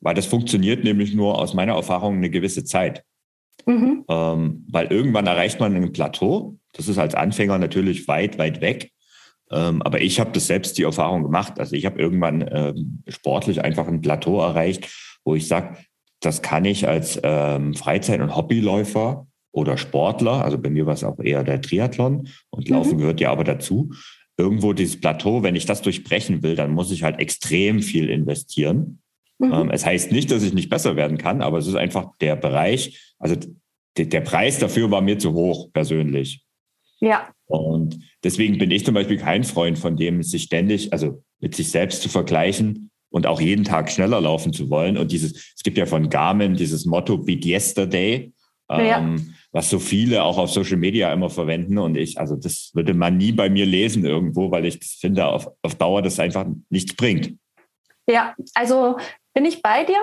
weil das funktioniert nämlich nur aus meiner Erfahrung eine gewisse Zeit. Mhm. Ähm, weil irgendwann erreicht man ein Plateau das ist als Anfänger natürlich weit, weit weg. Ähm, aber ich habe das selbst die Erfahrung gemacht. Also ich habe irgendwann ähm, sportlich einfach ein Plateau erreicht, wo ich sage, das kann ich als ähm, Freizeit- und Hobbyläufer oder Sportler, also bei mir war es auch eher der Triathlon und mhm. Laufen mhm. gehört ja aber dazu, irgendwo dieses Plateau, wenn ich das durchbrechen will, dann muss ich halt extrem viel investieren. Mhm. Ähm, es heißt nicht, dass ich nicht besser werden kann, aber es ist einfach der Bereich, also der Preis dafür war mir zu hoch persönlich. Ja. Und deswegen bin ich zum Beispiel kein Freund von dem, sich ständig, also mit sich selbst zu vergleichen und auch jeden Tag schneller laufen zu wollen. Und dieses, es gibt ja von Garmin dieses Motto Beat Yesterday. Ja. Ähm, was so viele auch auf Social Media immer verwenden. Und ich, also das würde man nie bei mir lesen irgendwo, weil ich finde, auf, auf Dauer das einfach nichts bringt. Ja, also bin ich bei dir.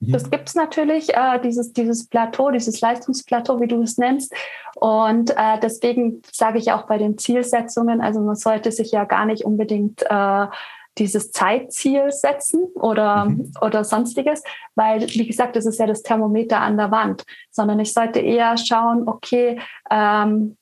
Mhm. Das gibt es natürlich, äh, dieses, dieses Plateau, dieses Leistungsplateau, wie du es nennst. Und äh, deswegen sage ich auch bei den Zielsetzungen, also man sollte sich ja gar nicht unbedingt äh, dieses Zeitziel setzen oder, mhm. oder sonstiges, weil, wie gesagt, das ist ja das Thermometer an der Wand, sondern ich sollte eher schauen, okay, ähm,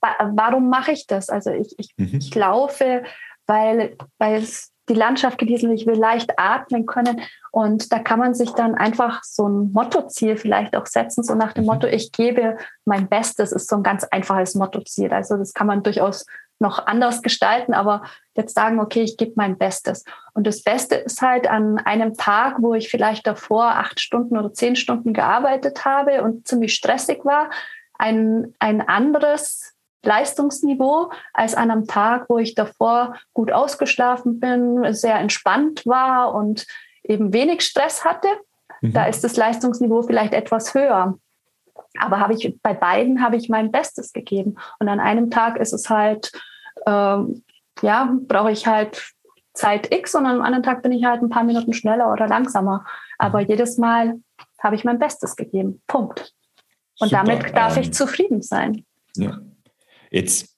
warum mache ich das? Also ich, ich, mhm. ich laufe, weil, weil es die Landschaft genießen, ich will leicht atmen können. Und da kann man sich dann einfach so ein Mottoziel vielleicht auch setzen, so nach dem mhm. Motto, ich gebe mein Bestes, ist so ein ganz einfaches Mottoziel. Also das kann man durchaus noch anders gestalten, aber jetzt sagen, okay, ich gebe mein Bestes. Und das Beste ist halt an einem Tag, wo ich vielleicht davor acht Stunden oder zehn Stunden gearbeitet habe und ziemlich stressig war, ein, ein anderes Leistungsniveau als an einem Tag, wo ich davor gut ausgeschlafen bin, sehr entspannt war und eben wenig Stress hatte. Mhm. Da ist das Leistungsniveau vielleicht etwas höher. Aber habe ich bei beiden habe ich mein Bestes gegeben. Und an einem Tag ist es halt ähm, ja, brauche ich halt Zeit X und am anderen Tag bin ich halt ein paar Minuten schneller oder langsamer. Aber mhm. jedes Mal habe ich mein Bestes gegeben. Punkt. Und Super. damit darf ähm, ich zufrieden sein. Ja. Jetzt,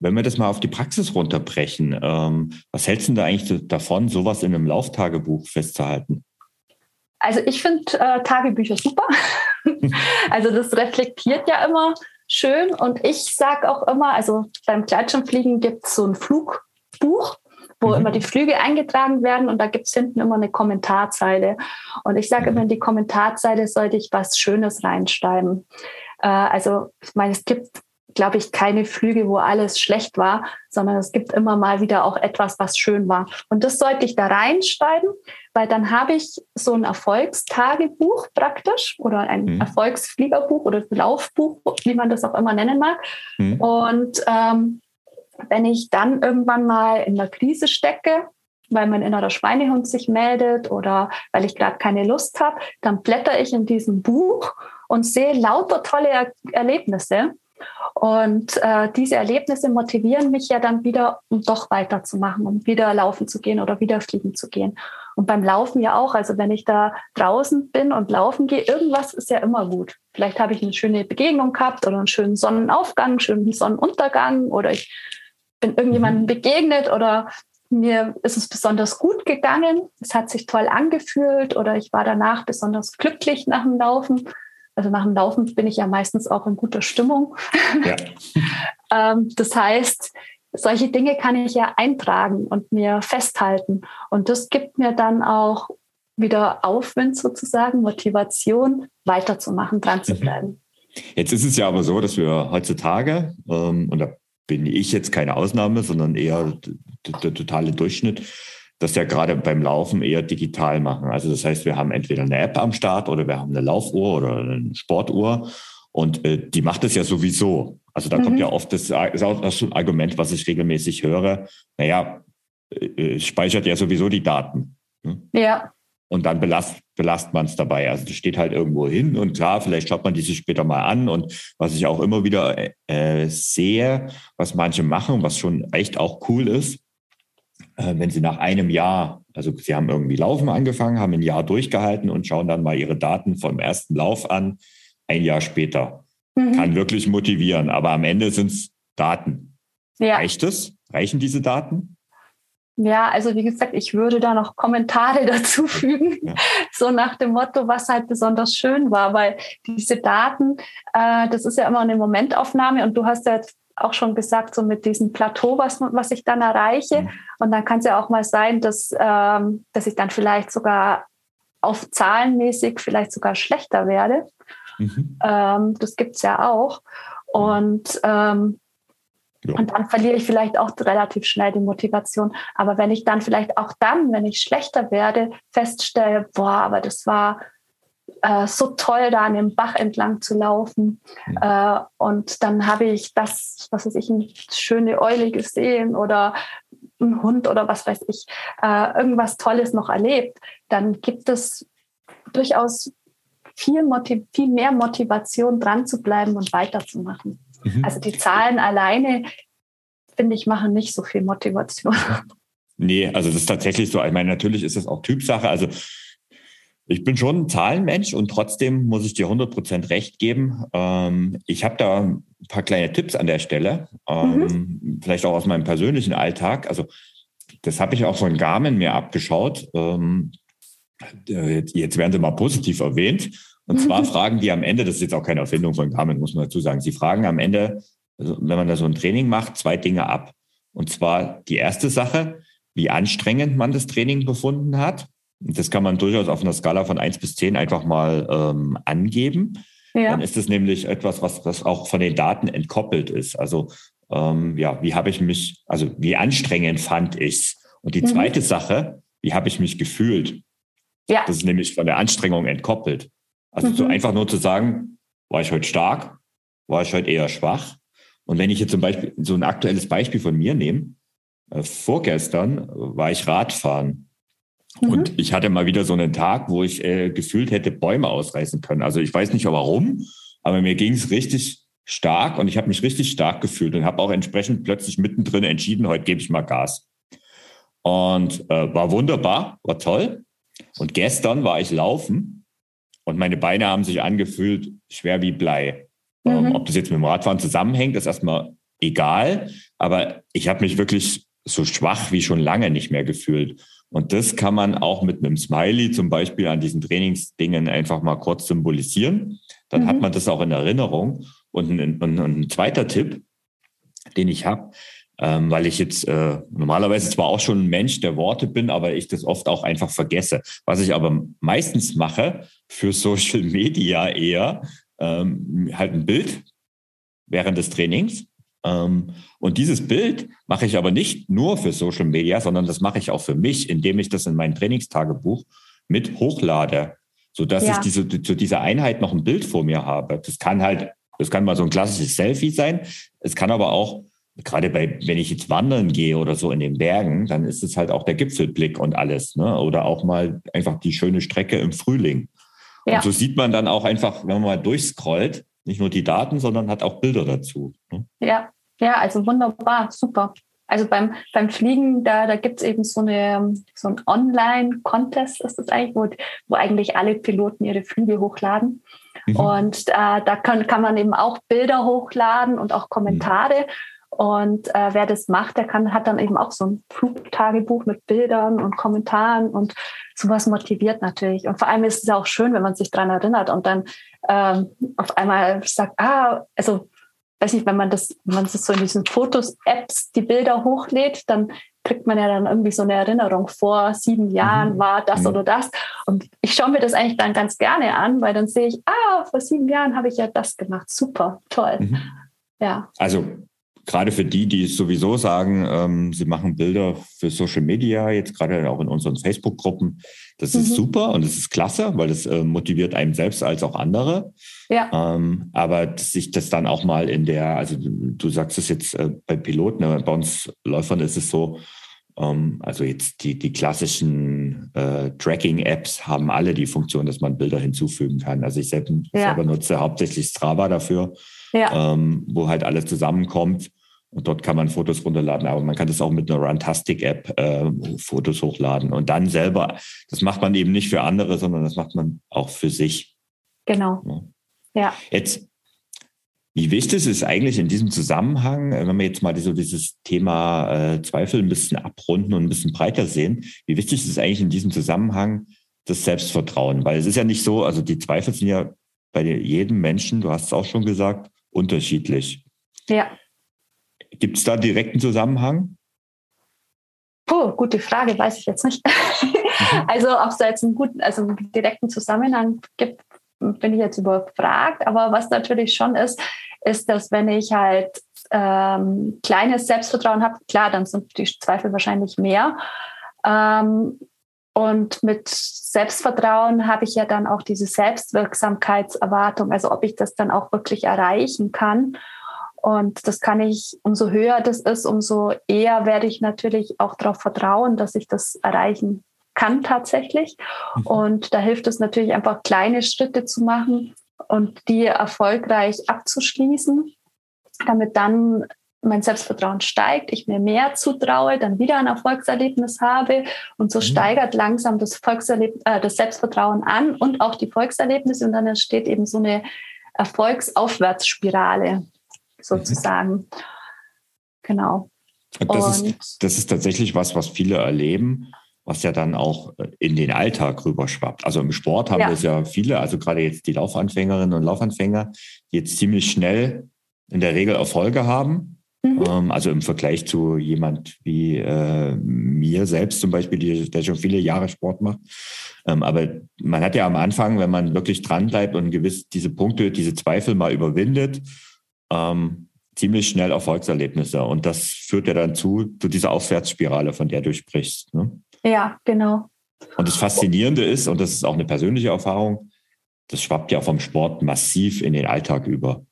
wenn wir das mal auf die Praxis runterbrechen, ähm, was hältst du da eigentlich davon, sowas in einem Lauftagebuch festzuhalten? Also ich finde äh, Tagebücher super. also das reflektiert ja immer schön. Und ich sage auch immer, also beim Gleitschirmfliegen gibt es so ein Flugbuch, wo mhm. immer die Flüge eingetragen werden und da gibt es hinten immer eine Kommentarzeile. Und ich sage immer, in die Kommentarzeile sollte ich was Schönes reinschreiben. Äh, also ich meine, es gibt glaube ich, keine Flüge, wo alles schlecht war, sondern es gibt immer mal wieder auch etwas, was schön war. Und das sollte ich da reinschreiben, weil dann habe ich so ein Erfolgstagebuch praktisch oder ein mhm. Erfolgsfliegerbuch oder Laufbuch, wie man das auch immer nennen mag. Mhm. Und ähm, wenn ich dann irgendwann mal in der Krise stecke, weil mein innerer Schweinehund sich meldet oder weil ich gerade keine Lust habe, dann blätter ich in diesem Buch und sehe lauter tolle er Erlebnisse und äh, diese Erlebnisse motivieren mich ja dann wieder, um doch weiterzumachen, um wieder laufen zu gehen oder wieder fliegen zu gehen. Und beim Laufen ja auch. Also wenn ich da draußen bin und laufen gehe, irgendwas ist ja immer gut. Vielleicht habe ich eine schöne Begegnung gehabt oder einen schönen Sonnenaufgang, einen schönen Sonnenuntergang oder ich bin irgendjemandem mhm. begegnet oder mir ist es besonders gut gegangen. Es hat sich toll angefühlt oder ich war danach besonders glücklich nach dem Laufen. Also nach dem Laufen bin ich ja meistens auch in guter Stimmung. Ja. ähm, das heißt, solche Dinge kann ich ja eintragen und mir festhalten. Und das gibt mir dann auch wieder Aufwind sozusagen, Motivation, weiterzumachen, dran zu mhm. bleiben. Jetzt ist es ja aber so, dass wir heutzutage, ähm, und da bin ich jetzt keine Ausnahme, sondern eher der totale Durchschnitt, das ja gerade beim Laufen eher digital machen. Also das heißt, wir haben entweder eine App am Start oder wir haben eine Laufuhr oder eine Sportuhr und äh, die macht es ja sowieso. Also da mhm. kommt ja oft das, ist auch das ein Argument, was ich regelmäßig höre. Naja, äh, speichert ja sowieso die Daten. Ne? Ja. Und dann belast, belastet man es dabei. Also das steht halt irgendwo hin und klar, vielleicht schaut man die sich später mal an. Und was ich auch immer wieder äh, sehe, was manche machen, was schon echt auch cool ist, wenn Sie nach einem Jahr, also Sie haben irgendwie Laufen angefangen, haben ein Jahr durchgehalten und schauen dann mal Ihre Daten vom ersten Lauf an, ein Jahr später. Mhm. Kann wirklich motivieren, aber am Ende sind es Daten. Ja. Reicht es? Reichen diese Daten? Ja, also wie gesagt, ich würde da noch Kommentare dazu fügen, ja. so nach dem Motto, was halt besonders schön war, weil diese Daten, äh, das ist ja immer eine Momentaufnahme und du hast ja jetzt auch schon gesagt, so mit diesem Plateau, was, was ich dann erreiche. Mhm. Und dann kann es ja auch mal sein, dass, ähm, dass ich dann vielleicht sogar auf zahlenmäßig vielleicht sogar schlechter werde. Mhm. Ähm, das gibt es ja auch. Und, ähm, ja. und dann verliere ich vielleicht auch relativ schnell die Motivation. Aber wenn ich dann vielleicht auch dann, wenn ich schlechter werde, feststelle, boah, aber das war äh, so toll, da an dem Bach entlang zu laufen. Mhm. Äh, und dann habe ich das, was weiß ich, eine schöne Eule gesehen oder ein Hund oder was weiß ich, äh, irgendwas Tolles noch erlebt. Dann gibt es durchaus viel, viel mehr Motivation, dran zu bleiben und weiterzumachen. Mhm. Also die Zahlen alleine, finde ich, machen nicht so viel Motivation. Nee, also das ist tatsächlich so. Ich meine, natürlich ist das auch Typsache. Also ich bin schon ein Zahlenmensch und trotzdem muss ich dir 100% recht geben. Ähm, ich habe da ein paar kleine Tipps an der Stelle, ähm, mhm. vielleicht auch aus meinem persönlichen Alltag. Also das habe ich auch von Garmin mir abgeschaut. Ähm, jetzt werden sie mal positiv erwähnt. Und zwar fragen die am Ende, das ist jetzt auch keine Erfindung von Garmin, muss man dazu sagen, sie fragen am Ende, also wenn man da so ein Training macht, zwei Dinge ab. Und zwar die erste Sache, wie anstrengend man das Training befunden hat. Das kann man durchaus auf einer Skala von eins bis zehn einfach mal ähm, angeben. Ja. Dann ist es nämlich etwas, was, was auch von den Daten entkoppelt ist. Also ähm, ja, wie habe ich mich, also wie anstrengend fand ich es? Und die mhm. zweite Sache, wie habe ich mich gefühlt? Ja. Das ist nämlich von der Anstrengung entkoppelt. Also mhm. so einfach nur zu sagen, war ich heute stark, war ich heute eher schwach. Und wenn ich jetzt zum Beispiel so ein aktuelles Beispiel von mir nehme, äh, vorgestern war ich Radfahren. Mhm. Und ich hatte mal wieder so einen Tag, wo ich äh, gefühlt hätte Bäume ausreißen können. Also ich weiß nicht warum, aber mir ging es richtig stark und ich habe mich richtig stark gefühlt und habe auch entsprechend plötzlich mittendrin entschieden, heute gebe ich mal Gas. Und äh, war wunderbar, war toll. Und gestern war ich laufen und meine Beine haben sich angefühlt schwer wie Blei. Ähm, mhm. Ähm, ob das jetzt mit dem Radfahren zusammenhängt, ist erstmal egal. Aber ich habe mich wirklich so schwach wie schon lange nicht mehr gefühlt. Und das kann man auch mit einem Smiley zum Beispiel an diesen Trainingsdingen einfach mal kurz symbolisieren. Dann mhm. hat man das auch in Erinnerung. Und ein, und ein zweiter Tipp, den ich habe, ähm, weil ich jetzt äh, normalerweise zwar auch schon ein Mensch der Worte bin, aber ich das oft auch einfach vergesse. Was ich aber meistens mache für Social Media eher, ähm, halt ein Bild während des Trainings. Ähm, und dieses Bild mache ich aber nicht nur für Social Media, sondern das mache ich auch für mich, indem ich das in mein Trainingstagebuch mit hochlade, sodass ja. ich diese, zu dieser Einheit noch ein Bild vor mir habe. Das kann halt, das kann mal so ein klassisches Selfie sein. Es kann aber auch gerade bei, wenn ich jetzt wandern gehe oder so in den Bergen, dann ist es halt auch der Gipfelblick und alles, ne? Oder auch mal einfach die schöne Strecke im Frühling. Ja. Und so sieht man dann auch einfach, wenn man mal durchscrollt, nicht nur die Daten, sondern hat auch Bilder dazu. Ne? Ja, ja, also wunderbar, super. Also beim, beim Fliegen, da, da gibt es eben so, eine, so ein Online-Contest, ist das eigentlich, wo, wo eigentlich alle Piloten ihre Flüge hochladen. Mhm. Und äh, da kann, kann man eben auch Bilder hochladen und auch Kommentare. Mhm. Und äh, wer das macht, der kann, hat dann eben auch so ein Flugtagebuch mit Bildern und Kommentaren und sowas motiviert natürlich. Und vor allem ist es auch schön, wenn man sich daran erinnert und dann ähm, auf einmal sagt, ah, also weiß nicht, wenn man das, wenn man das so in diesen Fotos-Apps die Bilder hochlädt, dann kriegt man ja dann irgendwie so eine Erinnerung vor sieben Jahren mhm. war das mhm. oder das. Und ich schaue mir das eigentlich dann ganz gerne an, weil dann sehe ich, ah, vor sieben Jahren habe ich ja das gemacht. Super, toll. Mhm. Ja. Also gerade für die, die sowieso sagen, ähm, sie machen Bilder für Social Media, jetzt gerade auch in unseren Facebook-Gruppen, das mhm. ist super und das ist klasse, weil das äh, motiviert einem selbst als auch andere. Ja. Ähm, aber sich das dann auch mal in der, also du, sagst es jetzt äh, bei Piloten, aber bei uns Läufern ist es so, ähm, also jetzt die, die klassischen äh, Tracking-Apps haben alle die Funktion, dass man Bilder hinzufügen kann. Also ich selbst, ja. selber nutze hauptsächlich Strava dafür, ja. ähm, wo halt alles zusammenkommt. Und dort kann man Fotos runterladen, aber man kann das auch mit einer Runtastic-App äh, Fotos hochladen. Und dann selber, das macht man eben nicht für andere, sondern das macht man auch für sich. Genau. Ja. Jetzt, wie wichtig ist eigentlich in diesem Zusammenhang, wenn wir jetzt mal so dieses Thema äh, Zweifel ein bisschen abrunden und ein bisschen breiter sehen, wie wichtig ist eigentlich in diesem Zusammenhang das Selbstvertrauen? Weil es ist ja nicht so, also die Zweifel sind ja bei jedem Menschen, du hast es auch schon gesagt, unterschiedlich. Ja. Gibt es da direkten Zusammenhang? Puh, gute Frage, weiß ich jetzt nicht. Mhm. also ob es da jetzt einen guten, also einen direkten Zusammenhang gibt, bin ich jetzt überfragt. Aber was natürlich schon ist, ist, dass wenn ich halt ähm, kleines Selbstvertrauen habe, klar, dann sind die Zweifel wahrscheinlich mehr. Ähm, und mit Selbstvertrauen habe ich ja dann auch diese Selbstwirksamkeitserwartung, also ob ich das dann auch wirklich erreichen kann. Und das kann ich, umso höher das ist, umso eher werde ich natürlich auch darauf vertrauen, dass ich das erreichen kann tatsächlich. Mhm. Und da hilft es natürlich einfach, kleine Schritte zu machen und die erfolgreich abzuschließen, damit dann mein Selbstvertrauen steigt, ich mir mehr zutraue, dann wieder ein Erfolgserlebnis habe und so mhm. steigert langsam das, äh, das Selbstvertrauen an und auch die Volkserlebnisse und dann entsteht eben so eine Erfolgsaufwärtsspirale sozusagen. Mhm. Genau. Das ist, das ist tatsächlich was, was viele erleben, was ja dann auch äh, in den Alltag rüberschwappt. Also im Sport haben ja. es ja viele, also gerade jetzt die Laufanfängerinnen und Laufanfänger, die jetzt ziemlich schnell in der Regel Erfolge haben. Mhm. Ähm, also im Vergleich zu jemand wie äh, mir selbst zum Beispiel, die, der schon viele Jahre Sport macht. Ähm, aber man hat ja am Anfang, wenn man wirklich dran bleibt und gewiss diese Punkte, diese Zweifel mal überwindet, ähm, ziemlich schnell Erfolgserlebnisse. Und das führt ja dann zu, zu dieser Aufwärtsspirale, von der du sprichst. Ne? Ja, genau. Und das Faszinierende ist, und das ist auch eine persönliche Erfahrung, das schwappt ja vom Sport massiv in den Alltag über.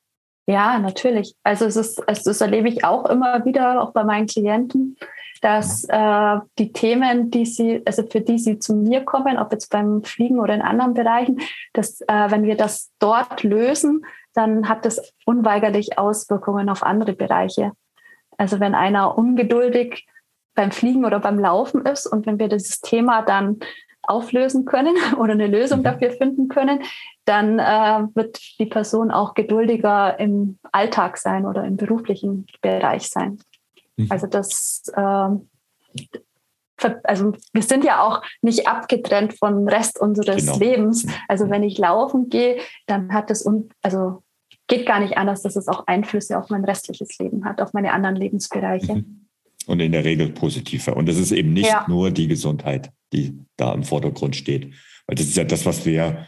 Ja, natürlich. Also es ist, das erlebe ich auch immer wieder, auch bei meinen Klienten, dass äh, die Themen, die sie, also für die sie zu mir kommen, ob jetzt beim Fliegen oder in anderen Bereichen, dass äh, wenn wir das dort lösen, dann hat das unweigerlich Auswirkungen auf andere Bereiche. Also wenn einer ungeduldig beim Fliegen oder beim Laufen ist und wenn wir dieses Thema dann auflösen können oder eine Lösung mhm. dafür finden können, dann äh, wird die Person auch geduldiger im Alltag sein oder im beruflichen Bereich sein. Mhm. Also das, äh, also wir sind ja auch nicht abgetrennt vom Rest unseres genau. Lebens. Mhm. Also wenn ich laufen gehe, dann hat das, also geht gar nicht anders, dass es auch Einflüsse auf mein restliches Leben hat, auf meine anderen Lebensbereiche. Mhm. Und in der Regel positiver. Und es ist eben nicht ja. nur die Gesundheit, die da im Vordergrund steht. Weil das ist ja das, was wir,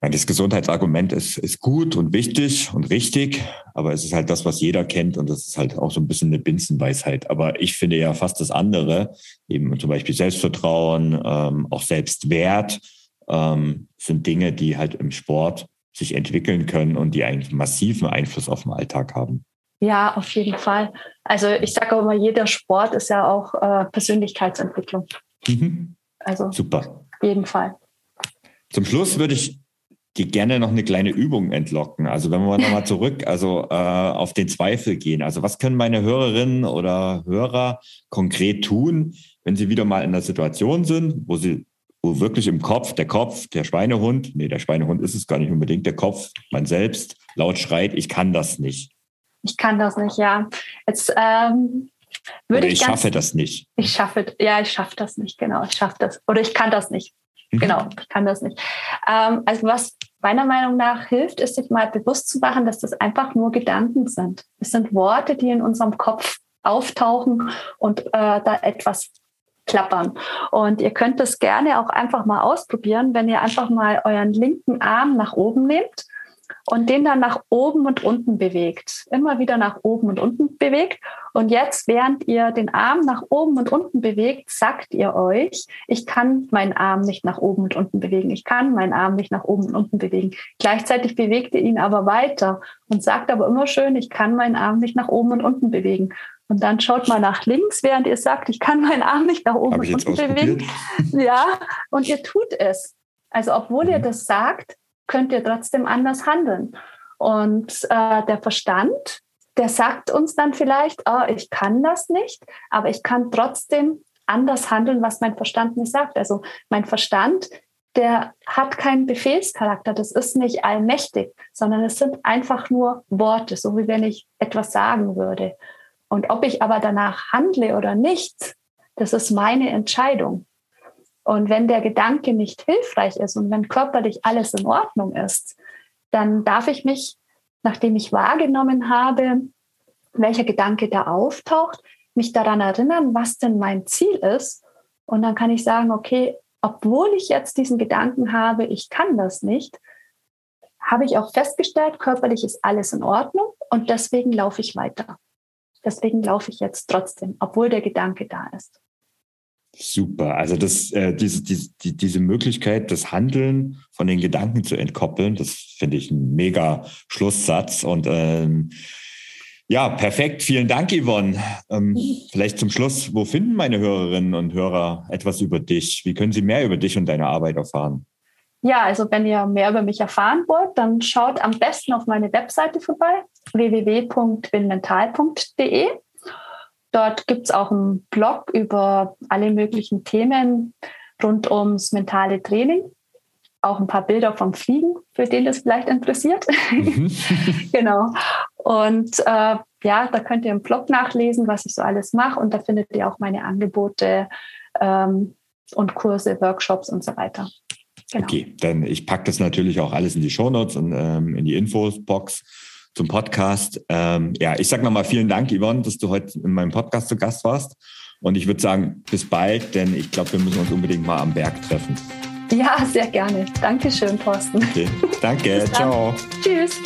das Gesundheitsargument ist, ist gut und wichtig und richtig, aber es ist halt das, was jeder kennt und das ist halt auch so ein bisschen eine Binsenweisheit. Aber ich finde ja fast das andere, eben zum Beispiel Selbstvertrauen, ähm, auch Selbstwert, ähm, sind Dinge, die halt im Sport sich entwickeln können und die einen massiven Einfluss auf den Alltag haben. Ja, auf jeden Fall. Also ich sage auch immer, jeder Sport ist ja auch äh, Persönlichkeitsentwicklung. Mhm. Also super. Auf jeden Fall. Zum Schluss würde ich die gerne noch eine kleine Übung entlocken. Also wenn wir nochmal zurück, also äh, auf den Zweifel gehen. Also was können meine Hörerinnen oder Hörer konkret tun, wenn sie wieder mal in einer Situation sind, wo sie wo wirklich im Kopf, der Kopf, der Schweinehund, nee, der Schweinehund ist es gar nicht unbedingt, der Kopf, man selbst laut schreit, ich kann das nicht. Ich kann das nicht, ja. Jetzt ähm, würde ich, ich ganz, schaffe das nicht. Ich schaffe, ja, ich schaffe das nicht, genau. Ich schaffe das. Oder ich kann das nicht. Mhm. Genau, ich kann das nicht. Ähm, also was meiner Meinung nach hilft, ist sich mal bewusst zu machen, dass das einfach nur Gedanken sind. Es sind Worte, die in unserem Kopf auftauchen und äh, da etwas klappern. Und ihr könnt das gerne auch einfach mal ausprobieren, wenn ihr einfach mal euren linken Arm nach oben nehmt und den dann nach oben und unten bewegt. Immer wieder nach oben und unten bewegt. Und jetzt, während ihr den Arm nach oben und unten bewegt, sagt ihr euch, ich kann meinen Arm nicht nach oben und unten bewegen. Ich kann meinen Arm nicht nach oben und unten bewegen. Gleichzeitig bewegt ihr ihn aber weiter und sagt aber immer schön, ich kann meinen Arm nicht nach oben und unten bewegen. Und dann schaut mal nach links, während ihr sagt, ich kann meinen Arm nicht nach oben und unten bewegen. Ja, und ihr tut es. Also obwohl ihr mhm. das sagt, könnt ihr trotzdem anders handeln. Und äh, der Verstand, der sagt uns dann vielleicht, oh, ich kann das nicht, aber ich kann trotzdem anders handeln, was mein Verstand mir sagt. Also mein Verstand, der hat keinen Befehlscharakter, das ist nicht allmächtig, sondern es sind einfach nur Worte, so wie wenn ich etwas sagen würde. Und ob ich aber danach handle oder nicht, das ist meine Entscheidung. Und wenn der Gedanke nicht hilfreich ist und wenn körperlich alles in Ordnung ist, dann darf ich mich, nachdem ich wahrgenommen habe, welcher Gedanke da auftaucht, mich daran erinnern, was denn mein Ziel ist. Und dann kann ich sagen, okay, obwohl ich jetzt diesen Gedanken habe, ich kann das nicht, habe ich auch festgestellt, körperlich ist alles in Ordnung und deswegen laufe ich weiter. Deswegen laufe ich jetzt trotzdem, obwohl der Gedanke da ist. Super. Also das, äh, diese, diese, die, diese Möglichkeit, das Handeln von den Gedanken zu entkoppeln, das finde ich ein mega Schlusssatz. Und ähm, Ja, perfekt. Vielen Dank, Yvonne. Ähm, vielleicht zum Schluss, wo finden meine Hörerinnen und Hörer etwas über dich? Wie können sie mehr über dich und deine Arbeit erfahren? Ja, also wenn ihr mehr über mich erfahren wollt, dann schaut am besten auf meine Webseite vorbei, www.winmental.de. Dort gibt es auch einen Blog über alle möglichen Themen rund ums mentale Training. Auch ein paar Bilder vom Fliegen, für den das vielleicht interessiert. Mhm. genau. Und äh, ja, da könnt ihr im Blog nachlesen, was ich so alles mache. Und da findet ihr auch meine Angebote ähm, und Kurse, Workshops und so weiter. Genau. Okay, dann ich packe das natürlich auch alles in die Shownotes und ähm, in die Infosbox zum Podcast. Ähm, ja, ich sage nochmal vielen Dank, Yvonne, dass du heute in meinem Podcast zu Gast warst. Und ich würde sagen, bis bald, denn ich glaube, wir müssen uns unbedingt mal am Berg treffen. Ja, sehr gerne. Dankeschön, Thorsten. Okay, danke. Ciao. Tschüss.